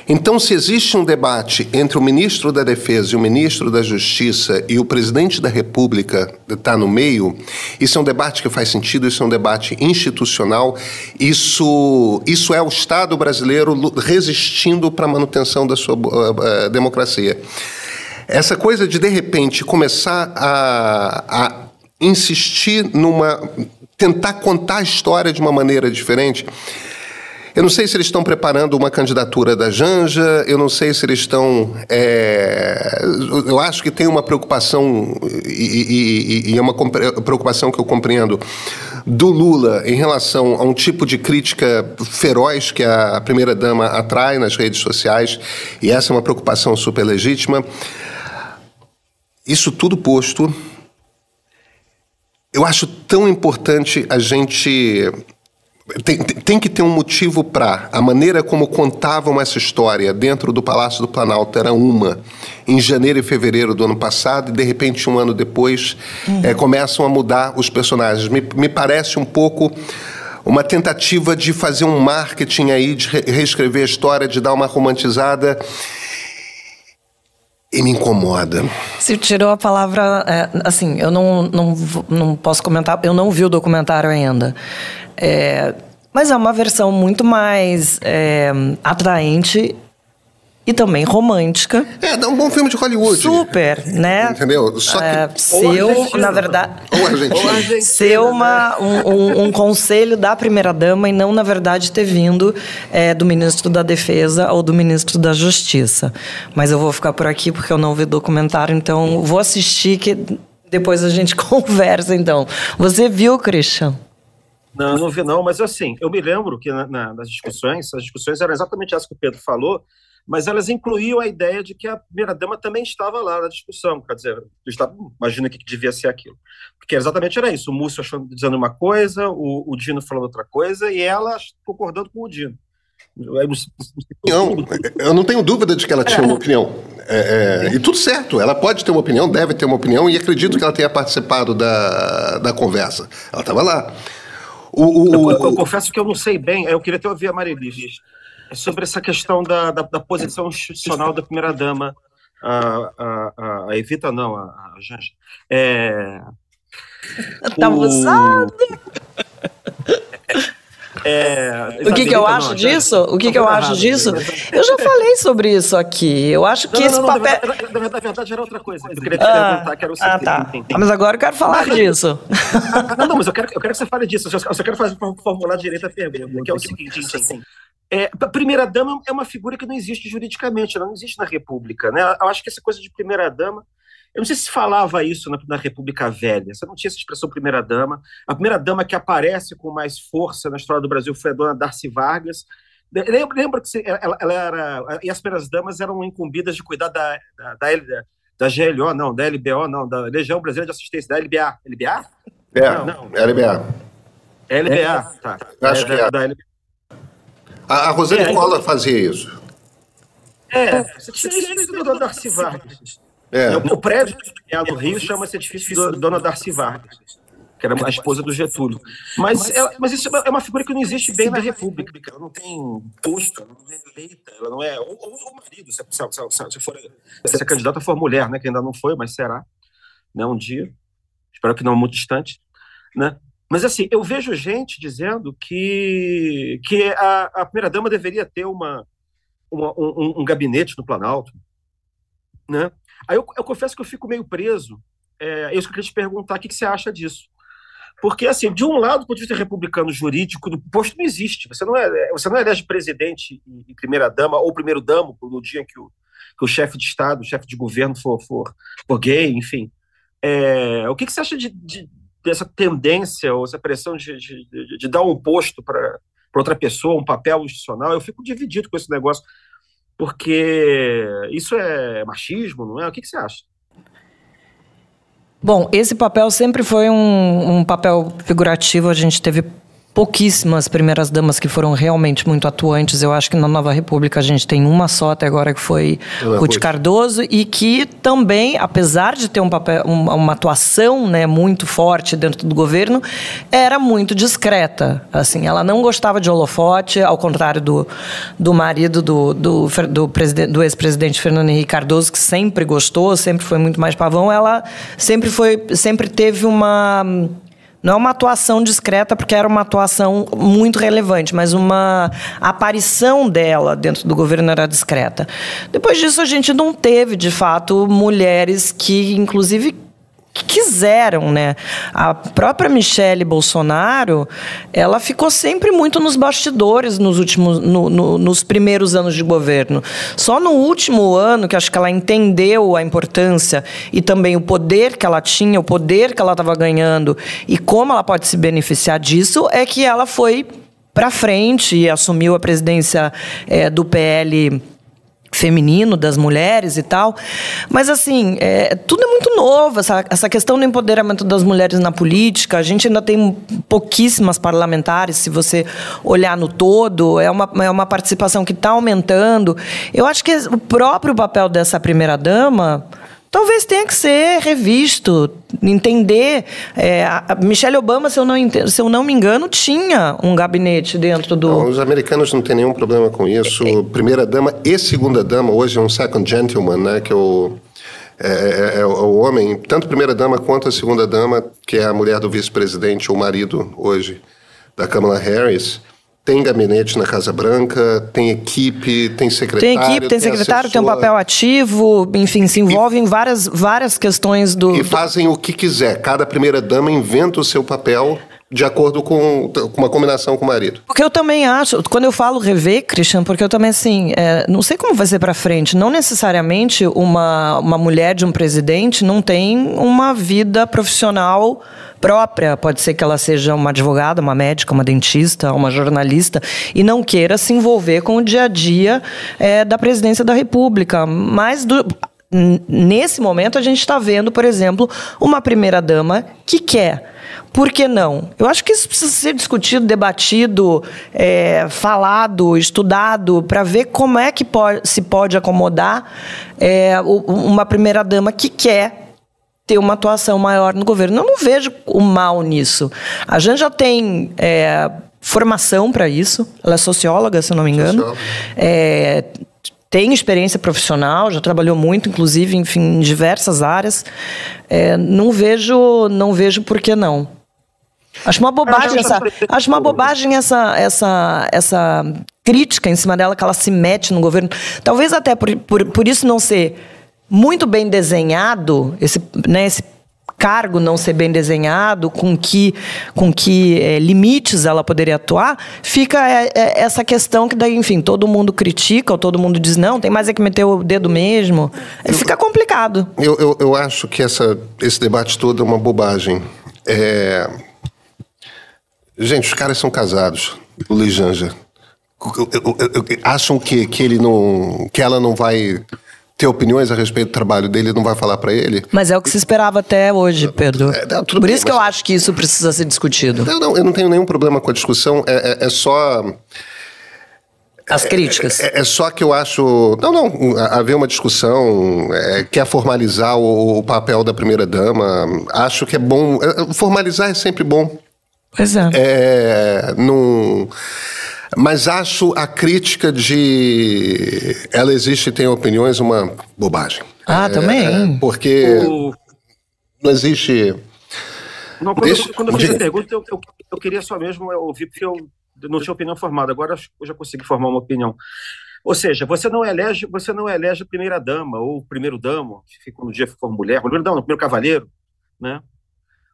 Então, se existe um debate entre o ministro da Defesa e o ministro da Justiça e o presidente da República está no meio, isso é um debate que faz sentido, isso é um debate institucional, isso, isso é o Estado brasileiro resistindo para a manutenção da sua uh, democracia. Essa coisa de, de repente, começar a, a insistir numa. tentar contar a história de uma maneira diferente eu não sei se eles estão preparando uma candidatura da Janja, eu não sei se eles estão. É, eu acho que tem uma preocupação, e, é uma preocupação que eu compreendo, do Lula em relação a um tipo de crítica feroz que a primeira-dama atrai nas redes sociais, e essa é uma preocupação super legítima. Isso tudo posto, eu acho tão importante a gente tem, tem que ter um motivo para. A maneira como contavam essa história dentro do Palácio do Planalto era uma, em janeiro e fevereiro do ano passado, e de repente, um ano depois, uhum. é, começam a mudar os personagens. Me, me parece um pouco uma tentativa de fazer um marketing aí, de reescrever a história, de dar uma romantizada. E me incomoda. Se tirou a palavra. É, assim, eu não, não, não posso comentar, eu não vi o documentário ainda. É, mas é uma versão muito mais é, atraente e também romântica. É, dá um bom filme de Hollywood. Super, né? Entendeu? Só que... É, seu, na verdade... Ou Argentina. ser uma, um, um, um, conselho da primeira-dama e não, na verdade, ter vindo é, do ministro da Defesa ou do ministro da Justiça. Mas eu vou ficar por aqui porque eu não vi documentário, então vou assistir que depois a gente [LAUGHS] conversa, então. Você viu, Christian? Não, não vi não, mas assim, eu me lembro que na, na, nas discussões, as discussões eram exatamente as que o Pedro falou, mas elas incluíam a ideia de que a primeira-dama também estava lá na discussão, quer dizer, estava, imagina que devia ser aquilo. Porque exatamente era isso, o Múcio achando, dizendo uma coisa, o, o Dino falando outra coisa, e ela concordando com o Dino. Não, eu não tenho dúvida de que ela tinha uma opinião. É, é, e tudo certo, ela pode ter uma opinião, deve ter uma opinião, e acredito que ela tenha participado da, da conversa. Ela estava lá. O, o, eu, eu, eu, confesso que eu não sei bem, eu queria até ouvir a Marilis, é sobre essa questão da, da, da posição institucional da primeira-dama, a, a, a, Evita não, a, a Janja. É, tá o... É, o que, que eu acho não, disso? O que, que eu acho disso? Eu já falei sobre isso aqui. Eu acho que não, esse não, papel. Na verdade, verdade, era outra coisa. Eu queria te ah, perguntar, que era o seguinte. Ah, tá. Ah, mas agora eu quero falar disso. Não, [LAUGHS] não, mas eu quero, eu quero que você fale disso. Eu só, quero fazer, formular direito a pergunta, que é o seguinte, assim. É, a primeira-dama é uma figura que não existe juridicamente, ela não existe na República. Né? Eu acho que essa coisa de primeira-dama eu não sei se falava isso na, na República Velha, você não tinha essa expressão primeira-dama. A primeira-dama que aparece com mais força na história do Brasil foi a dona Darcy Vargas. Lembra, que ela, ela, era. E as primeiras-damas eram incumbidas de cuidar da, da, da, da GLO, não, da LBO, não, da Legião Brasileira de Assistência, da LBA. LBA? É, não, não. LBA. LBA, tá. Acho é, que é. Da. A, a Rosane é, Cola fazia isso. É, você tinha isso do Darcy Vargas. É. O prédio do Rio chama-se Edifício do, Dona Darcy Vargas, que era a esposa do Getúlio. Mas, ela, mas isso é uma figura que não existe bem na República. Ela não tem posto, ela não é eleita, ela não é. Ou, o marido, se, se, se, se, for, se a candidata for mulher, né, que ainda não foi, mas será, né, um dia. Espero que não muito distante. Né? Mas assim, eu vejo gente dizendo que, que a, a primeira-dama deveria ter uma, uma um, um, gabinete no Planalto. Né? Aí eu, eu confesso que eu fico meio preso. É, isso que eu queria te perguntar, o que, que você acha disso? Porque, assim, de um lado, do ponto de vista republicano jurídico, o posto não existe. Você não, é, você não elege presidente e primeira-dama, ou primeiro-damo, no dia que o, que o chefe de Estado, o chefe de governo for, for, for gay, enfim. É, o que, que você acha de, de, dessa tendência, ou essa pressão de, de, de dar um posto para outra pessoa, um papel institucional? Eu fico dividido com esse negócio, porque isso é machismo, não é? O que, que você acha? Bom, esse papel sempre foi um, um papel figurativo. A gente teve pouquíssimas primeiras damas que foram realmente muito atuantes. Eu acho que na Nova República a gente tem uma só até agora que foi Ruth Cardoso e que também, apesar de ter um papel, uma, atuação, né, muito forte dentro do governo, era muito discreta. Assim, ela não gostava de holofote, ao contrário do, do marido do, do, do, do ex-presidente Fernando Henrique Cardoso, que sempre gostou, sempre foi muito mais pavão. Ela sempre foi, sempre teve uma não é uma atuação discreta, porque era uma atuação muito relevante, mas uma aparição dela dentro do governo era discreta. Depois disso, a gente não teve, de fato, mulheres que, inclusive, que quiseram, né? A própria Michelle Bolsonaro, ela ficou sempre muito nos bastidores nos últimos, no, no, nos primeiros anos de governo. Só no último ano que acho que ela entendeu a importância e também o poder que ela tinha, o poder que ela estava ganhando e como ela pode se beneficiar disso, é que ela foi para frente e assumiu a presidência é, do PL feminino das mulheres e tal. Mas, assim, é, tudo é muito novo. Essa, essa questão do empoderamento das mulheres na política, a gente ainda tem pouquíssimas parlamentares, se você olhar no todo, é uma, é uma participação que está aumentando. Eu acho que o próprio papel dessa primeira-dama talvez tenha que ser revisto, entender. É, a Michelle Obama, se eu, não entendo, se eu não me engano, tinha um gabinete dentro do. Não, os americanos não têm nenhum problema com isso. É, é. Primeira dama e segunda dama hoje é um second gentleman, né? Que é o, é, é, é o homem, tanto primeira dama quanto a segunda dama, que é a mulher do vice-presidente ou marido hoje da Kamala Harris tem gabinete na Casa Branca, tem equipe, tem secretário. Tem equipe, tem, tem secretário, assessor. tem um papel ativo, enfim, se envolve e, em várias, várias questões do. E fazem o que quiser. Cada primeira-dama inventa o seu papel de acordo com, com, uma combinação com o marido. Porque eu também acho, quando eu falo rever, Christian, porque eu também, assim, é, não sei como vai ser para frente. Não necessariamente uma, uma mulher de um presidente não tem uma vida profissional própria. Pode ser que ela seja uma advogada, uma médica, uma dentista, uma jornalista e não queira se envolver com o dia a dia é, da presidência da República. Mas do, nesse momento a gente está vendo, por exemplo, uma primeira dama que quer. Por que não? Eu acho que isso precisa ser discutido, debatido, é, falado, estudado, para ver como é que pode, se pode acomodar é, uma primeira-dama que quer ter uma atuação maior no governo. Eu não vejo o mal nisso. A gente já tem é, formação para isso. Ela é socióloga, se não me engano. É, tem experiência profissional, já trabalhou muito, inclusive, enfim, em diversas áreas. É, não vejo, não vejo por que não. Acho uma bobagem essa, acho uma bobagem essa, essa, essa crítica em cima dela que ela se mete no governo. Talvez até por, por, por isso não ser muito bem desenhado, esse, né, esse cargo não ser bem desenhado, com que, com que é, limites ela poderia atuar, fica é, é, essa questão que daí, enfim, todo mundo critica, ou todo mundo diz, não, tem mais é que meter o dedo mesmo. Eu, fica complicado. Eu, eu, eu, acho que essa, esse debate todo é uma bobagem. É... Gente, os caras são casados, o Lijanja. Acham que, que, ele não, que ela não vai ter opiniões a respeito do trabalho dele não vai falar para ele. Mas é o que se esperava até hoje, Pedro. É, não, Por bem, isso que eu acho que isso precisa ser discutido. Não, não, eu não tenho nenhum problema com a discussão. É, é, é só. As críticas. É, é, é, só que eu acho. Não, não. Haver uma discussão, é, quer formalizar o, o papel da primeira-dama. Acho que é bom. É, formalizar é sempre bom. Pois é. É. Num. Mas acho a crítica de ela existe e tem opiniões uma bobagem. Ah, é, também. É, porque o... não existe. Não, quando, Deixa... eu, quando eu fiz a pergunta, eu, eu, eu, queria só mesmo ouvir, porque eu não tinha opinião formada. Agora eu já consegui formar uma opinião. Ou seja, você não elege, você não elege a primeira dama ou o primeiro damo, que no dia for mulher, o primeiro dama, o primeiro cavaleiro, né?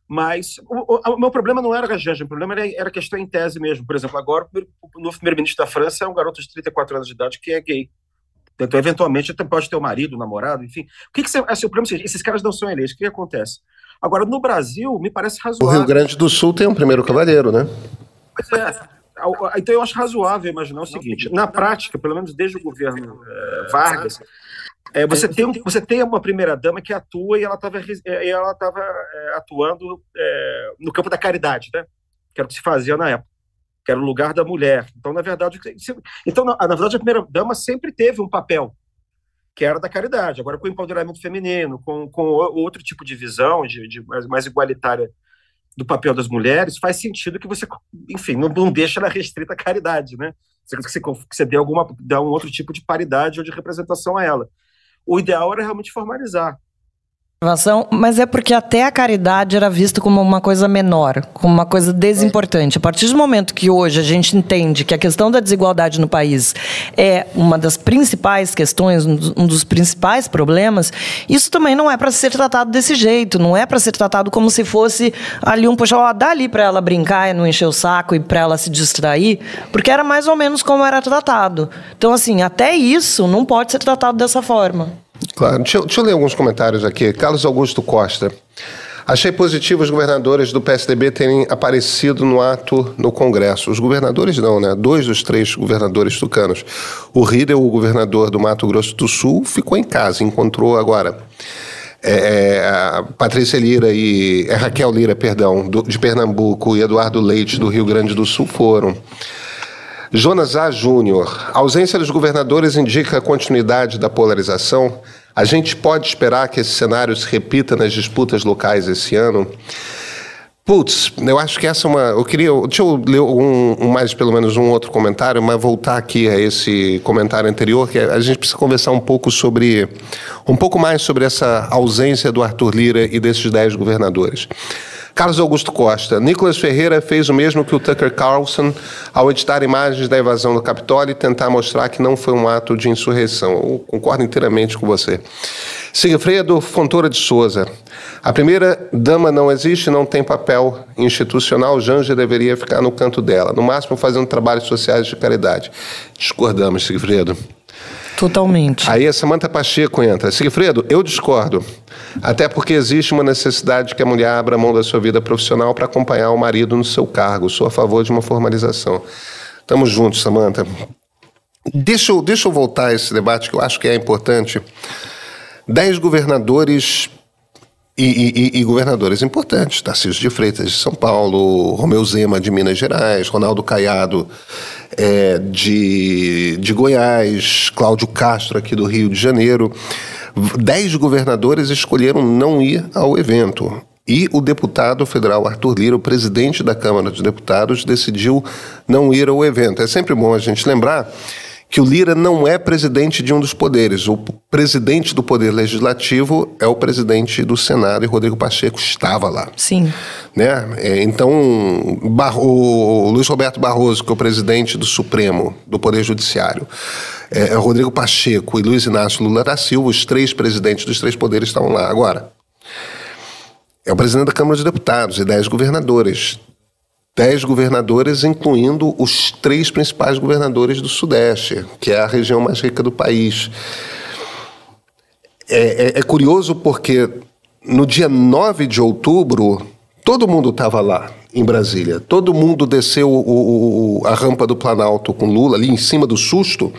Mas o, o, o, meu problema não era a Janja, o problema era, era a questão em tese mesmo. Por exemplo, agora o novo primeiro-ministro da França é um garoto de 34 anos de idade que é gay. Então, eventualmente, pode ter o um marido, um namorado, enfim. O que, que você, assim, o problema é esses caras não são eleitos. O que, que acontece? Agora, no Brasil, me parece razoável. O Rio Grande do Sul tem um primeiro cavaleiro, né? Pois é. Então, eu acho razoável imaginar o seguinte: na prática, pelo menos desde o governo é, Vargas, é, você, tem você tem uma primeira-dama que atua e ela estava ela tava, é, atuando é, no campo da caridade, né? que era o que se fazia na época, que era o lugar da mulher. Então, na verdade, então, na, na verdade a primeira-dama sempre teve um papel, que era da caridade. Agora, com o empoderamento feminino, com, com outro tipo de visão, de, de mais, mais igualitária do papel das mulheres, faz sentido que você, enfim, não, não deixa ela restrita à caridade, né? Você, você, você dê, alguma, dê um outro tipo de paridade ou de representação a ela. O ideal era realmente formalizar mas é porque até a caridade era vista como uma coisa menor, como uma coisa desimportante. A partir do momento que hoje a gente entende que a questão da desigualdade no país é uma das principais questões, um dos principais problemas, isso também não é para ser tratado desse jeito, não é para ser tratado como se fosse ali um puxa, ó, dá ali para ela brincar e não encher o saco e para ela se distrair, porque era mais ou menos como era tratado. Então, assim, até isso não pode ser tratado dessa forma. Claro. Deixa, deixa eu ler alguns comentários aqui. Carlos Augusto Costa. Achei positivo os governadores do PSDB terem aparecido no ato no Congresso. Os governadores não, né? Dois dos três governadores tucanos. O Riedel, o governador do Mato Grosso do Sul, ficou em casa, encontrou agora. É, é a Patrícia Lira e é, Raquel Lira, perdão, do, de Pernambuco e Eduardo Leite do Rio Grande do Sul foram. Jonas A. Júnior. A ausência dos governadores indica a continuidade da polarização. A gente pode esperar que esse cenário se repita nas disputas locais esse ano? Putz, eu acho que essa é uma. Eu queria. Deixa eu ler um, um, mais, pelo menos um outro comentário, mas voltar aqui a esse comentário anterior, que a gente precisa conversar um pouco sobre. Um pouco mais sobre essa ausência do Arthur Lira e desses dez governadores. Carlos Augusto Costa. Nicolas Ferreira fez o mesmo que o Tucker Carlson ao editar imagens da invasão do Capitólio e tentar mostrar que não foi um ato de insurreição. Eu concordo inteiramente com você. Sigfredo Fontoura de Souza. A primeira dama não existe, não tem papel institucional. Janja deveria ficar no canto dela, no máximo fazendo trabalhos sociais de caridade. Discordamos, Sigfredo. Totalmente. Aí a Samanta Pacheco entra. Sigfredo, eu discordo. Até porque existe uma necessidade que a mulher abra mão da sua vida profissional para acompanhar o marido no seu cargo. Sou a favor de uma formalização. Estamos juntos, Samanta. Deixa eu, deixa eu voltar a esse debate que eu acho que é importante. Dez governadores e, e, e, governadores importantes, Tarcísio de Freitas de São Paulo, Romeu Zema de Minas Gerais, Ronaldo Caiado é, de, de Goiás, Cláudio Castro aqui do Rio de Janeiro. Dez governadores escolheram não ir ao evento. E o deputado federal Arthur Lira, o presidente da Câmara dos Deputados, decidiu não ir ao evento. É sempre bom a gente lembrar que o Lira não é presidente de um dos poderes. O presidente do Poder Legislativo é o presidente do Senado e Rodrigo Pacheco estava lá. Sim. Né? É, então, o Luiz Roberto Barroso, que é o presidente do Supremo, do Poder Judiciário, é, é Rodrigo Pacheco e Luiz Inácio Lula da Silva, os três presidentes dos três poderes estavam lá. Agora, é o presidente da Câmara dos Deputados e dez governadores dez governadores, incluindo os três principais governadores do Sudeste, que é a região mais rica do país. É, é, é curioso porque no dia 9 de outubro, todo mundo estava lá em Brasília. Todo mundo desceu o, o, a rampa do Planalto com Lula, ali em cima do susto.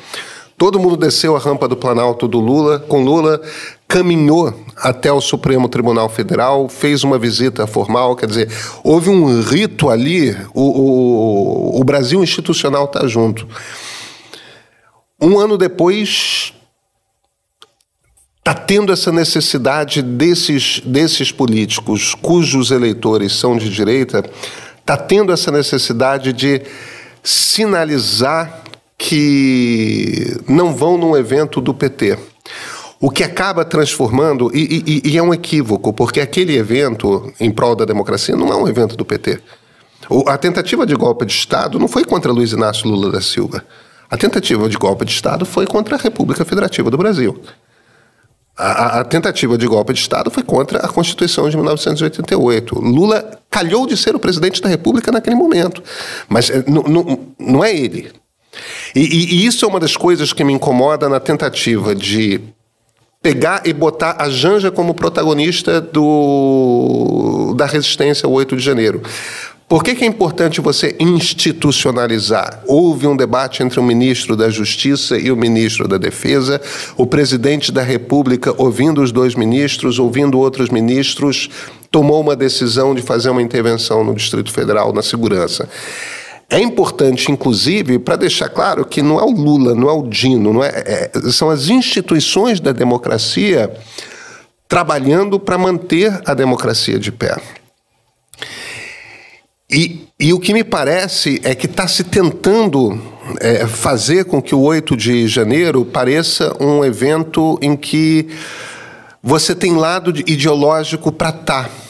Todo mundo desceu a rampa do Planalto do Lula, com Lula, caminhou até o Supremo Tribunal Federal, fez uma visita formal, quer dizer, houve um rito ali, o, o, o Brasil institucional está junto. Um ano depois, está tendo essa necessidade desses, desses políticos cujos eleitores são de direita, está tendo essa necessidade de sinalizar que não vão num evento do PT. O que acaba transformando, e, e, e, é um equívoco, porque aquele evento em prol da democracia não é um evento do PT. O, a tentativa de golpe de Estado não foi contra Luiz Inácio Lula da Silva. A tentativa de golpe de Estado foi contra a República Federativa do Brasil. A, a, tentativa de golpe de Estado foi contra a Constituição de 1988. Lula calhou de ser o presidente da República naquele momento, mas eh, não é ele. E, e, e isso é uma das coisas que me incomoda na tentativa de pegar e botar a Janja como protagonista do, da resistência ao 8 de janeiro. Por que, que, é importante você institucionalizar? Houve um debate entre o ministro da Justiça e o ministro da Defesa, o presidente da República, ouvindo os dois ministros, ouvindo outros ministros, tomou uma decisão de fazer uma intervenção no Distrito Federal na segurança. É importante, inclusive, para deixar claro que não é o Lula, não é o Dino, não é, é são as instituições da democracia trabalhando para manter a democracia de pé. E, e o que me parece é que está se tentando é, fazer com que o 8 de janeiro pareça um evento em que você tem lado ideológico para estar. Tá.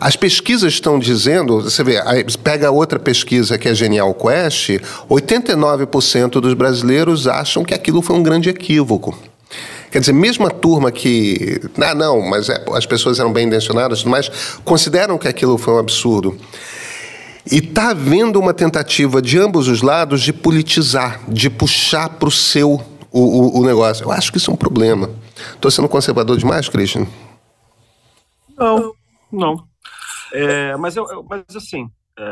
As pesquisas estão dizendo, você vê, pega outra pesquisa que é Genial Quest, 89% dos brasileiros acham que aquilo foi um grande equívoco. Quer dizer, mesmo a turma que. Ah, não, mas é, as pessoas eram bem intencionadas, mas consideram que aquilo foi um absurdo. E está havendo uma tentativa de ambos os lados de politizar, de puxar para o seu o, o, negócio. Eu acho que isso é um problema. Estou sendo conservador demais, Christian? Não, não. É, mas, eu, eu, mas, assim, é,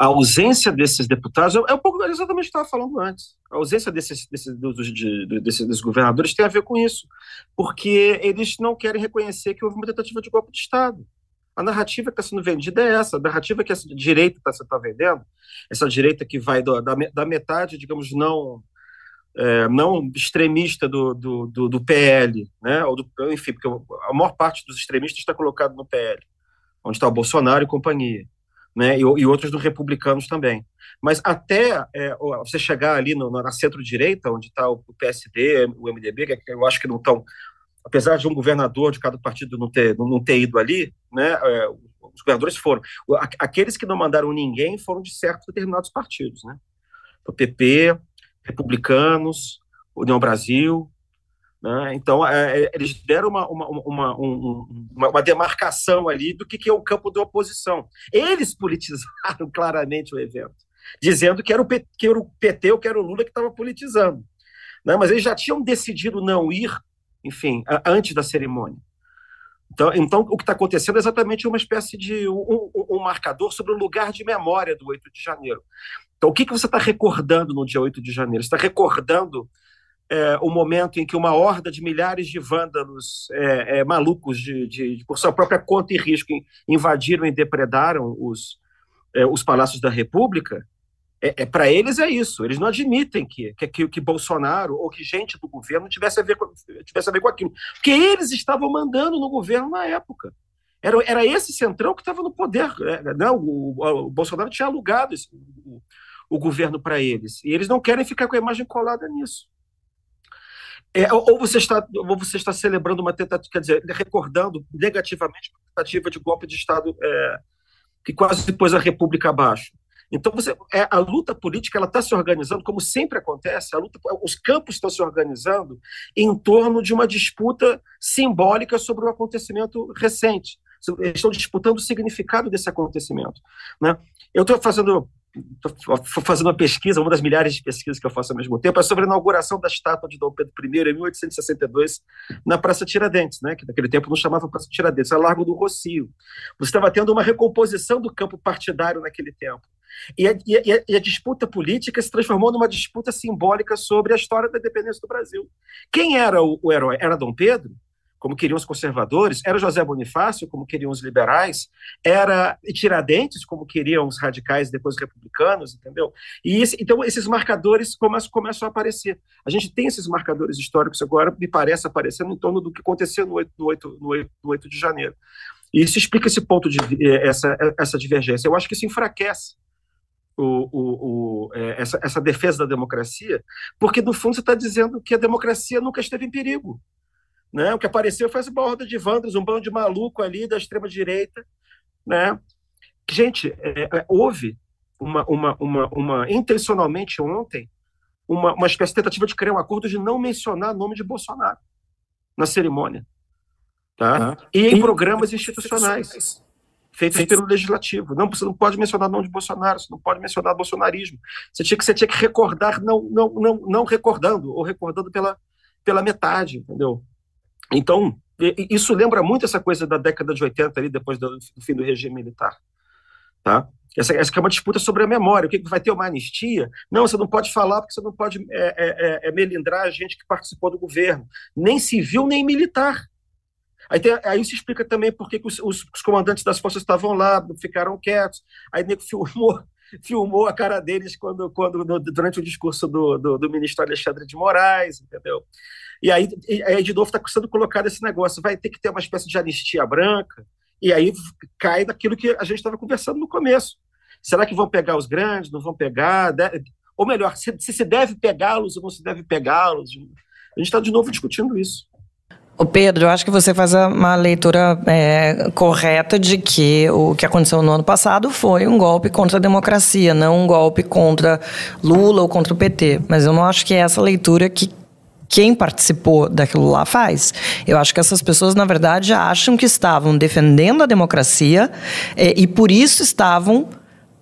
a ausência desses deputados, é um pouco exatamente o que eu estava falando antes. A ausência desses, desses, dos, de, desses, desses governadores tem a ver com isso, porque eles não querem reconhecer que houve uma tentativa de golpe de Estado. A narrativa que está sendo vendida é essa, a narrativa que essa direita está tá vendendo, essa direita que vai do, da, da metade, digamos, não é, não extremista do, do, do, do, PL, né? Ou do, enfim, porque a maior parte dos extremistas está colocado no PL, onde está o Bolsonaro e companhia, né? E, e outros dos republicanos também. Mas até é, você chegar ali no, na centro-direita, onde está o, PSD, o MDB, que eu acho que não estão apesar de um governador de cada partido não ter, não ter ido ali, né, é, os governadores foram. Aqueles que não mandaram ninguém foram de certos determinados partidos, né? O PP, Republicanos, União Brasil, né? Então, é, é, eles deram uma, uma, uma, uma, uma demarcação ali do que, que é o campo da oposição. Eles politizaram [LAUGHS] claramente o evento, dizendo que era o, P, que era o PT ou que era o Lula que estava politizando. Né? Mas eles já tinham decidido não ir enfim, antes da cerimônia. Então, então o que está acontecendo é exatamente uma espécie de um, um, um, marcador sobre o lugar de memória do 8 de janeiro. Então, o que, que você está recordando no dia 8 de janeiro? Você está recordando é, o momento em que uma horda de milhares de vândalos é, é, malucos, de, de, por sua própria conta e risco, invadiram e depredaram os, é, os palácios da República? é, é para eles é isso. Eles não admitem que, que, que, Bolsonaro ou que gente do governo tivesse a, ver com, tivesse a ver com aquilo. Porque eles estavam mandando no governo na época. Era, era esse centrão que estava no poder. É, né? O, o, o, Bolsonaro tinha alugado esse, o, o governo para eles. E eles não querem ficar com a imagem colada nisso. É, ou, você está, ou você está celebrando uma tentativa, quer dizer, recordando negativamente uma tentativa de golpe de Estado é, que quase pôs a República abaixo. Então, você, é, a luta política ela está se organizando, como sempre acontece, a luta, os campos estão se organizando em torno de uma disputa simbólica sobre um acontecimento recente. Eles estão disputando o significado desse acontecimento. Né? Eu estou fazendo Estou fazendo uma pesquisa, uma das milhares de pesquisas que eu faço ao mesmo tempo, é sobre a inauguração da estátua de Dom Pedro I em 1862 na Praça Tiradentes, né, que naquele tempo não chamava Praça Tiradentes, era Largo do Rocio. Você estava tendo uma recomposição do campo partidário naquele tempo. E a, e, a, e a, disputa política se transformou numa disputa simbólica sobre a história da independência do Brasil. Quem era o, o herói? Era Dom Pedro? Como queriam os conservadores, era José Bonifácio, como queriam os liberais, era Tiradentes, como queriam os radicais depois os republicanos, entendeu? E esse, então esses marcadores começam, começam a aparecer. A gente tem esses marcadores históricos agora, me parece, aparecendo em torno do que aconteceu no 8, no 8, no 8, no 8 de janeiro. E isso explica esse ponto de essa, essa divergência. Eu acho que isso enfraquece o, o, o, é, essa, essa, defesa da democracia, porque no fundo você está dizendo que a democracia nunca esteve em perigo. Né? O que apareceu foi essa borda de vândalos, um bando de maluco ali da extrema-direita. Né? Gente, é, é, houve uma, uma, uma, uma, intencionalmente ontem uma, uma espécie de tentativa de criar um acordo de não mencionar o nome de Bolsonaro na cerimônia. Tá? E em programas institucionais feitos pelo legislativo. Não, você não pode mencionar o nome de Bolsonaro, você não pode mencionar bolsonarismo. Você tinha que, você tinha que recordar, não, não, não, não recordando, ou recordando pela, pela metade, entendeu? Então, isso lembra muito essa coisa da década de 80, ali, depois do, fim do regime militar. Tá? Essa, essa é uma disputa sobre a memória. O que, vai ter uma anistia? Não, você não pode falar porque você não pode é, é, é, é melindrar a gente que participou do governo, nem civil nem militar. Aí, tem, aí se explica também por que, os, os, os, comandantes das forças estavam lá, ficaram quietos. Aí nego filmou, [LAUGHS] filmou a cara deles quando, quando durante o discurso do, do, do, ministro Alexandre de Moraes, entendeu? E aí, de novo está sendo colocado esse negócio, vai ter que ter uma espécie de anistia branca, e aí cai daquilo que a gente estava conversando no começo. Será que vão pegar os grandes, não vão pegar? Ou melhor, se, se deve pegá-los ou não se deve pegá-los? A gente está de novo discutindo isso. O Pedro, eu acho que você faz uma leitura é, correta de que o que aconteceu no ano passado foi um golpe contra a democracia, não um golpe contra Lula ou contra o PT. Mas eu não acho que é essa leitura que quem participou daquilo lá faz. Eu acho que essas pessoas, na verdade, acham que estavam defendendo a democracia é, e por isso estavam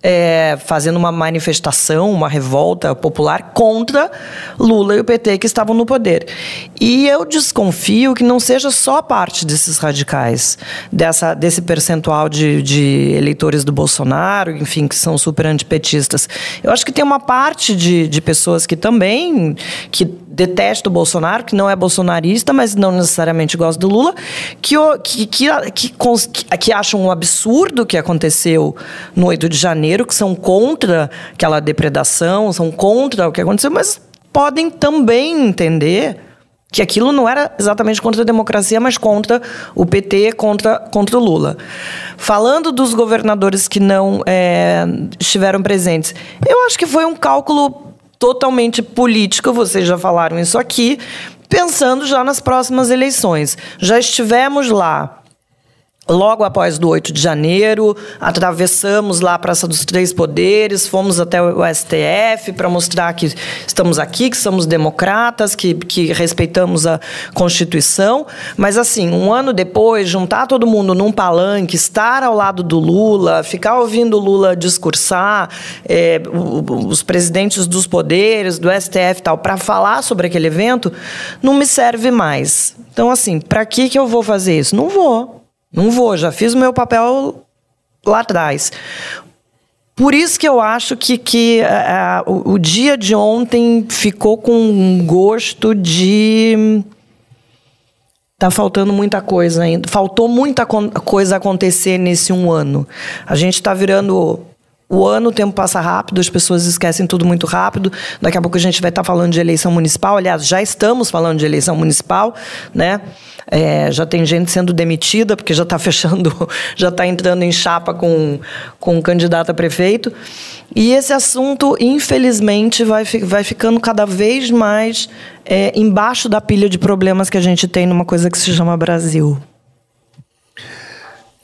é, fazendo uma manifestação, uma revolta popular contra Lula e o PT que estavam no poder. E eu desconfio que não seja só parte desses radicais, dessa, desse percentual de, de eleitores do Bolsonaro, enfim, que são super antipetistas. Eu acho que tem uma parte de, de pessoas que também que detesta o Bolsonaro, que não é bolsonarista, mas não necessariamente gosta do Lula, que, que, que, que, que acham um absurdo o que aconteceu no 8 de janeiro, que são contra aquela depredação, são contra o que aconteceu, mas podem também entender que aquilo não era exatamente contra a democracia, mas contra o PT, contra, contra o Lula. Falando dos governadores que não é, estiveram presentes, eu acho que foi um cálculo totalmente política, vocês já falaram isso aqui, pensando já nas próximas eleições. Já estivemos lá Logo após do 8 de janeiro, atravessamos lá a Praça dos Três Poderes, fomos até o STF para mostrar que estamos aqui, que somos democratas, que, que respeitamos a Constituição. Mas, assim, um ano depois, juntar todo mundo num palanque, estar ao lado do Lula, ficar ouvindo o Lula discursar, é, os presidentes dos poderes, do STF e tal, para falar sobre aquele evento, não me serve mais. Então, assim, para que, que eu vou fazer isso? Não vou. Não vou, já fiz o meu papel lá atrás. Por isso que eu acho que, que uh, o, o, dia de ontem ficou com um gosto de. Tá faltando muita coisa ainda. Faltou muita coisa acontecer nesse um ano. A gente está virando o ano, o tempo passa rápido, as pessoas esquecem tudo muito rápido. Daqui a pouco a gente vai estar falando de eleição municipal. Aliás, já estamos falando de eleição municipal, né? É, já tem gente sendo demitida porque já está [LAUGHS] fechando, já está entrando em chapa com, com um candidato a prefeito. E esse assunto, infelizmente, vai, vai ficando cada vez mais é, embaixo da pilha de problemas que a gente tem numa coisa que se chama Brasil.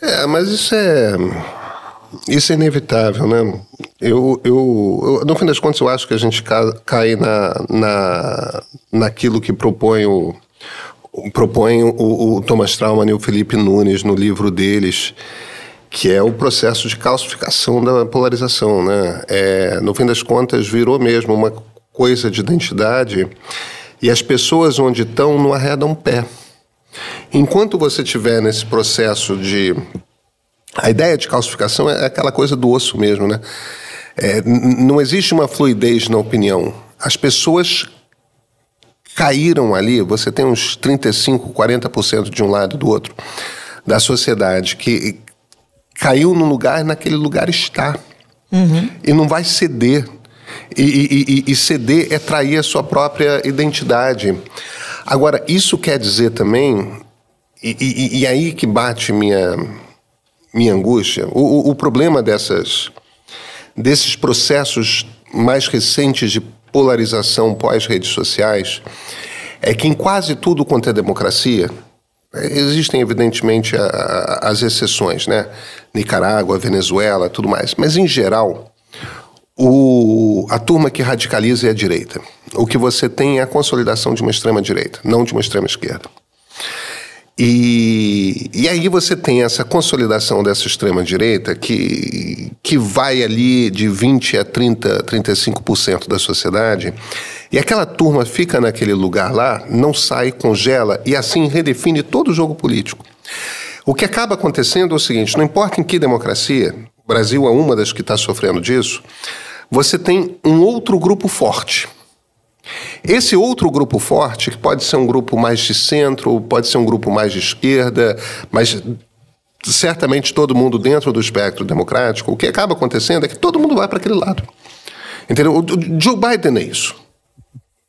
É, mas isso é isso é inevitável, né? Eu, eu, eu, no fim das contas, eu acho que a gente cai na, na, naquilo que propõe o, propõe o, o Thomas Trauman e o Felipe Nunes no livro deles, que é o processo de calcificação da polarização, né? É, no fim das contas, virou mesmo uma coisa de identidade e as pessoas onde estão não arredam pé. Enquanto você estiver nesse processo de a ideia de calcificação é aquela coisa do osso mesmo, né? É, não existe uma fluidez na opinião. As pessoas caíram ali, você tem uns 35, 40% de um lado e do outro da sociedade que caiu num lugar, naquele lugar está. Uhum. E não vai ceder. E, e, e, e, ceder é trair a sua própria identidade. Agora, isso quer dizer também, e, e aí que bate minha, minha angústia. O, o, problema dessas, desses processos mais recentes de polarização pós-redes sociais é que em quase tudo quanto é democracia, existem evidentemente a, a, as exceções, né? Nicarágua, Venezuela, tudo mais, mas em geral, o, a turma que radicaliza é a direita. O que você tem é a consolidação de uma extrema-direita, não de uma extrema-esquerda. E, e aí você tem essa consolidação dessa extrema-direita que, que vai ali de 20% a 30%, 35% da sociedade, e aquela turma fica naquele lugar lá, não sai, congela, e assim redefine todo o jogo político. O que acaba acontecendo é o seguinte: não importa em que democracia, o Brasil é uma das que está sofrendo disso, você tem um outro grupo forte esse outro grupo forte, que pode ser um grupo mais de centro, pode ser um grupo mais de esquerda, mas certamente todo mundo dentro do espectro democrático, o que acaba acontecendo é que todo mundo vai para aquele lado. Entendeu? O Joe Biden é isso.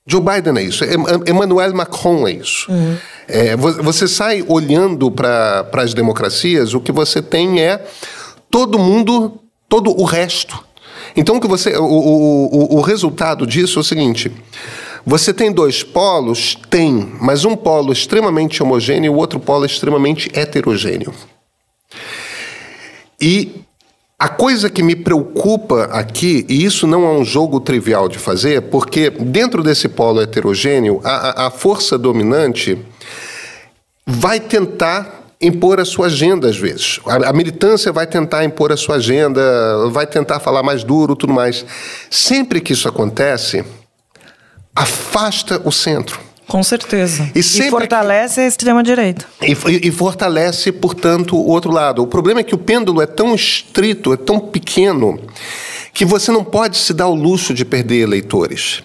Joe Biden é isso. Emmanuel Macron é isso. Uhum. É, você sai olhando para as democracias, o que você tem é todo mundo, todo o resto. Então, o, que você, o, o, o resultado disso é o seguinte: você tem dois polos? Tem, mas um polo extremamente homogêneo e o outro polo extremamente heterogêneo. E a coisa que me preocupa aqui, e isso não é um jogo trivial de fazer, porque dentro desse polo heterogêneo, a, a força dominante vai tentar impor a sua agenda às vezes. A, a, militância vai tentar impor a sua agenda, vai tentar falar mais duro, tudo mais. Sempre que isso acontece, afasta o centro. Com certeza. E, e fortalece a extrema-direita. E, e, e, fortalece, portanto, o outro lado. O problema é que o pêndulo é tão estrito, é tão pequeno, que você não pode se dar o luxo de perder eleitores.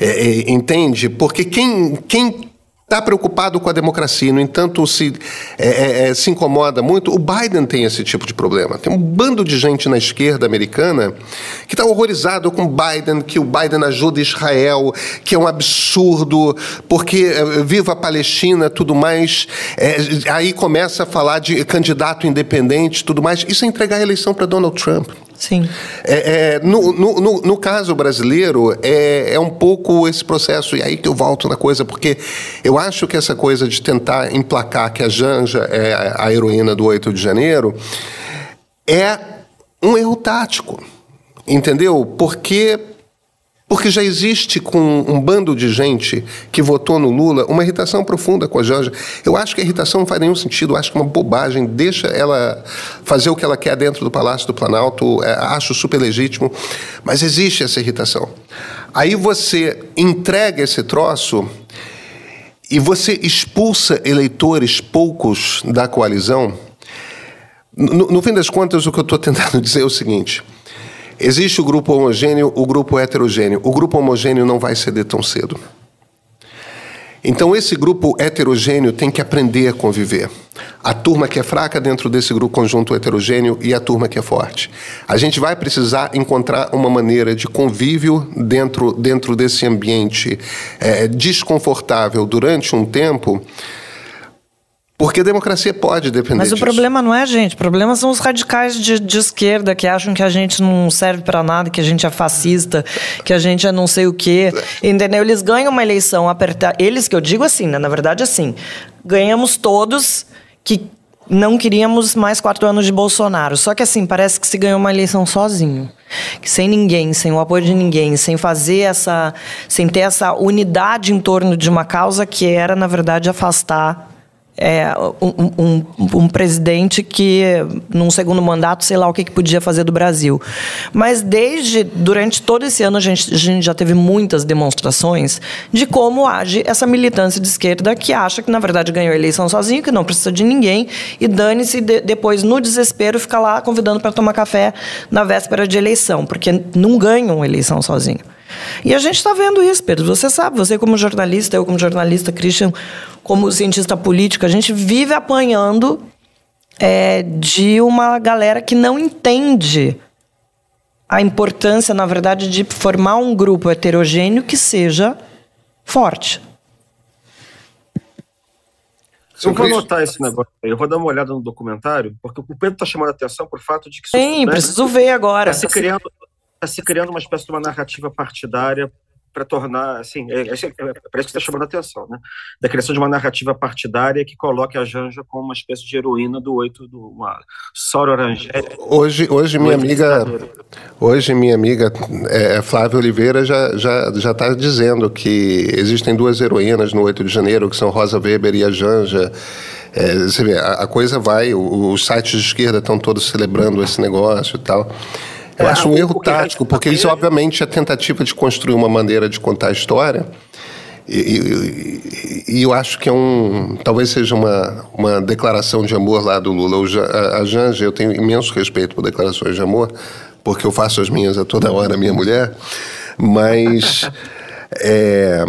É, é, entende? Porque quem, quem está preocupado com a democracia, no entanto, se, é, é, é, se incomoda muito. O Biden tem esse tipo de problema. Tem um bando de gente na esquerda americana que está horrorizado com Biden, que o Biden ajuda Israel, que é um absurdo, porque é, viva a Palestina, tudo mais. É, aí começa a falar de candidato independente, tudo mais. Isso é entregar a eleição para Donald Trump. Sim. É, é, no, no, no, caso brasileiro, é, é um pouco esse processo, e aí que eu volto na coisa, porque eu acho que essa coisa de tentar emplacar que a Janja é a heroína do 8 de janeiro é um erro tático, entendeu? Porque porque já existe com um bando de gente que votou no Lula uma irritação profunda com a Janja. Eu acho que a irritação não faz nenhum sentido, acho que é uma bobagem. Deixa ela fazer o que ela quer dentro do Palácio do Planalto, é, acho super legítimo, mas existe essa irritação. Aí você entrega esse troço e você expulsa eleitores poucos da coalizão. No, no fim das contas, o que eu estou tentando [LAUGHS] dizer é o seguinte. Existe o grupo homogêneo, o grupo heterogêneo. O grupo homogêneo não vai ceder tão cedo. Então, esse grupo heterogêneo tem que aprender a conviver. A turma que é fraca dentro desse grupo conjunto heterogêneo e a turma que é forte. A gente vai precisar encontrar uma maneira de convívio dentro, dentro desse ambiente é, desconfortável durante um tempo porque a democracia pode depender Mas disso. o problema não é a gente, o problema são os radicais de, de esquerda que acham que a gente não serve para nada, que a gente é fascista, que a gente é não sei o quê. Entendeu? Eles ganham uma eleição apertar. Eles que eu digo assim, né? na verdade, assim. Ganhamos todos que não queríamos mais quatro anos de Bolsonaro. Só que assim, parece que se ganhou uma eleição sozinho. Que sem ninguém, sem o apoio de ninguém, sem fazer essa. sem ter essa unidade em torno de uma causa que era, na verdade, afastar é, um, um, um, presidente que, num segundo mandato, sei lá o que, que podia fazer do Brasil. Mas desde, durante todo esse ano, a gente, a gente já teve muitas demonstrações de como age essa militância de esquerda que acha que, na verdade, ganhou a eleição sozinho, que não precisa de ninguém, e dane-se de, depois, no desespero, fica lá convidando para tomar café na véspera de eleição, porque não ganham eleição sozinho. E a gente está vendo isso, Pedro. Você sabe, você como jornalista, eu como jornalista, Christian como cientista político, a gente vive apanhando é, de uma galera que não entende a importância, na verdade, de formar um grupo heterogêneo que seja forte. Eu vou anotar esse negócio aí, eu vou dar uma olhada no documentário, porque o Pedro está chamando a atenção por fato de que... Sim, né, preciso ver agora. Está se criando, se criando uma espécie de uma narrativa partidária para tornar, assim, é, é, é, parece que está chamando a atenção, né? Da criação de uma narrativa partidária que coloque a Janja como uma espécie de heroína do oito do uma Sora Hoje, hoje minha amiga, hoje minha amiga é, Flávia Oliveira já já já está dizendo que existem duas heroínas no 8 de janeiro que são Rosa Weber e a Janja. É, você vê, a, a coisa vai, os sites de esquerda estão todos celebrando esse negócio e tal. Eu é, acho um erro tático, porque isso, obviamente, é a tentativa de construir uma maneira de contar a história. E, e, e, eu acho que é um. Talvez seja uma, uma declaração de amor lá do Lula. A, a Janja, eu tenho imenso respeito por declarações de amor, porque eu faço as minhas a toda hora, minha mulher, mas. [LAUGHS] É,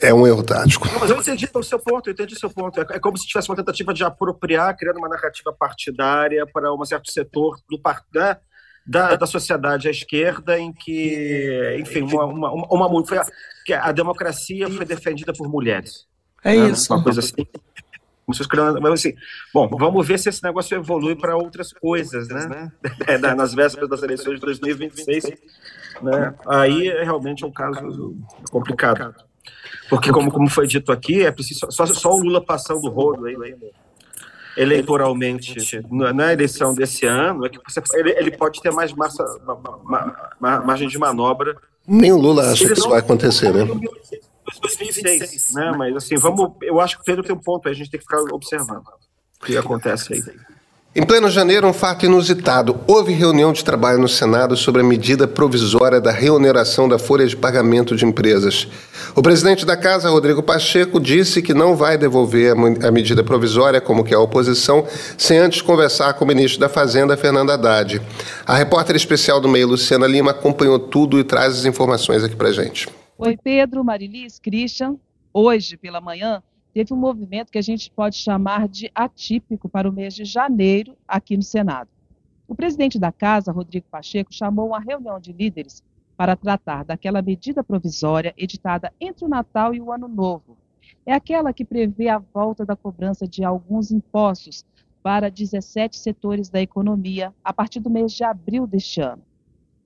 é um erro tático. Não, mas eu entendi o seu ponto, eu entendi o seu ponto. É, é como se tivesse uma tentativa de apropriar, criando uma narrativa partidária para um certo setor do partido. Né? Da, da sociedade à esquerda, em que, enfim, uma, uma, uma, uma foi a, que a democracia foi defendida por mulheres. É né? isso. Uma coisa assim. Mas assim, bom, vamos ver se esse negócio evolui para outras coisas, né? [LAUGHS] É, nas vésperas das eleições de 2026, né? Aí é realmente um caso complicado. Porque, como, como foi dito aqui, é preciso só, só o Lula passando o rodo aí, né? Eleitoralmente na eleição desse ano é que você, ele, ele pode ter mais massa, ma, ma, margem de manobra. Nem o Lula acha que isso vai acontecer, né? 2026, né? Mas assim, vamos. Eu acho que o Pedro tem um ponto aí, a gente tem que ficar observando o que acontece aí. Em pleno janeiro, um fato inusitado. Houve reunião de trabalho no Senado sobre a medida provisória da reoneração da folha de pagamento de empresas. O presidente da Casa, Rodrigo Pacheco, disse que não vai devolver a medida provisória, como que é a oposição, sem antes conversar com o ministro da Fazenda, Fernando Haddad. A repórter especial do meio, Luciana Lima, acompanhou tudo e traz as informações aqui para gente. Oi, Pedro, Marilis, Christian. Hoje, pela manhã, teve um movimento que a gente pode chamar de atípico para o mês de janeiro aqui no Senado. O presidente da Casa, Rodrigo Pacheco, chamou uma reunião de líderes para tratar daquela medida provisória editada entre o Natal e o Ano Novo. É aquela que prevê a volta da cobrança de alguns impostos para 17 setores da economia a partir do mês de abril deste ano.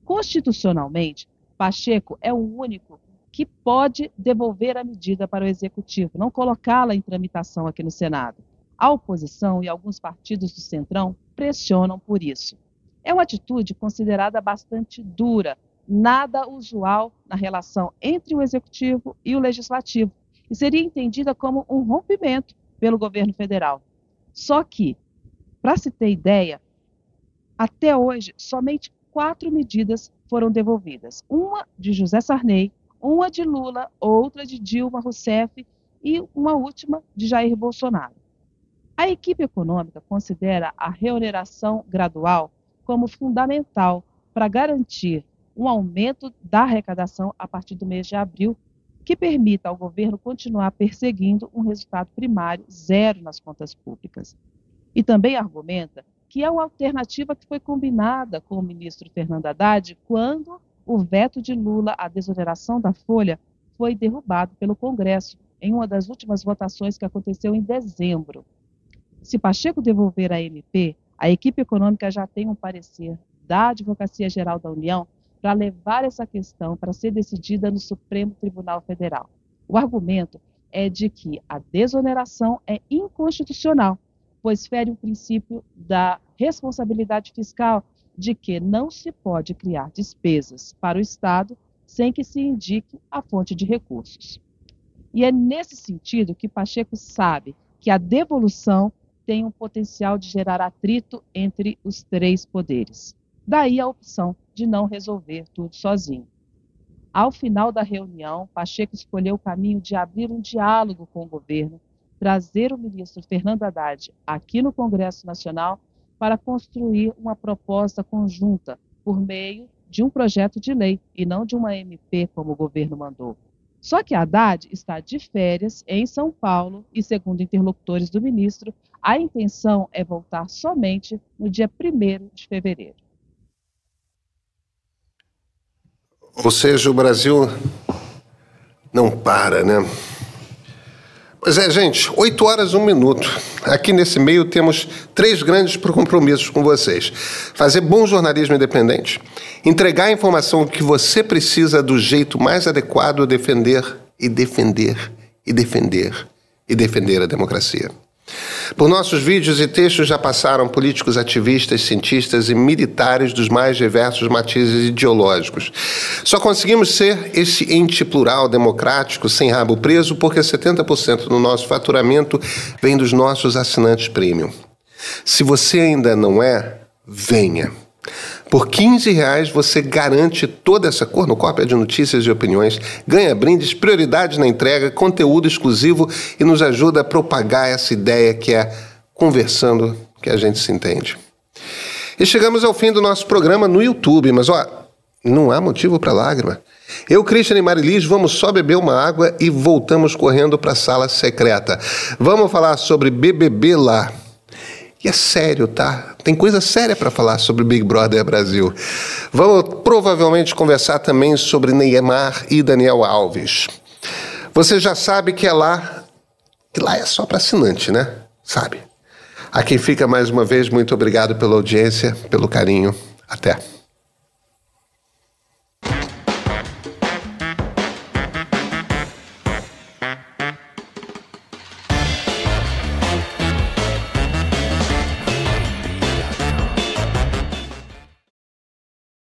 Constitucionalmente, Pacheco é o único que pode devolver a medida para o executivo, não colocá-la em tramitação aqui no Senado. A oposição e alguns partidos do Centrão pressionam por isso. É uma atitude considerada bastante dura, nada usual na relação entre o executivo e o legislativo, e seria entendida como um rompimento pelo governo federal. Só que, para se ter ideia, até hoje somente quatro medidas foram devolvidas: uma de José Sarney, uma de Lula, outra de Dilma Rousseff e uma última de Jair Bolsonaro. A equipe econômica considera a reoneração gradual como fundamental para garantir um aumento da arrecadação a partir do mês de abril, que permita ao governo continuar perseguindo um resultado primário zero nas contas públicas. E também argumenta que é uma alternativa que foi combinada com o ministro Fernando Haddad quando o veto de Lula à desoneração da folha foi derrubado pelo Congresso em uma das últimas votações que aconteceu em dezembro. Se Pacheco devolver a MP, a equipe econômica já tem um parecer da Advocacia Geral da União para levar essa questão para ser decidida no Supremo Tribunal Federal. O argumento é de que a desoneração é inconstitucional, pois fere o princípio da responsabilidade fiscal de que não se pode criar despesas para o Estado sem que se indique a fonte de recursos. E é nesse sentido que Pacheco sabe que a devolução tem um potencial de gerar atrito entre os três poderes. Daí a opção de não resolver tudo sozinho. Ao final da reunião, Pacheco escolheu o caminho de abrir um diálogo com o governo, trazer o ministro Fernando Haddad aqui no Congresso Nacional para construir uma proposta conjunta por meio de um projeto de lei e não de uma MP, como o governo mandou. Só que Haddad está de férias em São Paulo e, segundo interlocutores do ministro, a intenção é voltar somente no dia 1 de fevereiro. Ou seja, o Brasil não para, né? Pois é, gente, 8 horas, 1 minuto. Aqui nesse meio temos três grandes compromissos com vocês: fazer bom jornalismo independente, entregar a informação que você precisa do jeito mais adequado, defender e defender e defender e defender a democracia. Por nossos vídeos e textos já passaram políticos, ativistas, cientistas e militares dos mais diversos matizes ideológicos. Só conseguimos ser esse ente plural, democrático, sem rabo preso, porque 70% do nosso faturamento vem dos nossos assinantes premium. Se você ainda não é, venha. Por 15 reais você garante toda essa cornucópia de notícias e opiniões, ganha brindes, prioridades na entrega, conteúdo exclusivo e nos ajuda a propagar essa ideia que é conversando que a gente se entende. E chegamos ao fim do nosso programa no YouTube, mas ó, não há motivo para lágrima. Eu, Christian e Marilis, vamos só beber uma água e voltamos correndo para a sala secreta. Vamos falar sobre BBB lá. E é sério, tá? Tem coisa séria para falar sobre Big Brother Brasil. Vamos provavelmente conversar também sobre Neymar e Daniel Alves. Você já sabe que é lá, que lá é só para assinante, né? Sabe? A quem fica mais uma vez, muito obrigado pela audiência, pelo carinho. Até.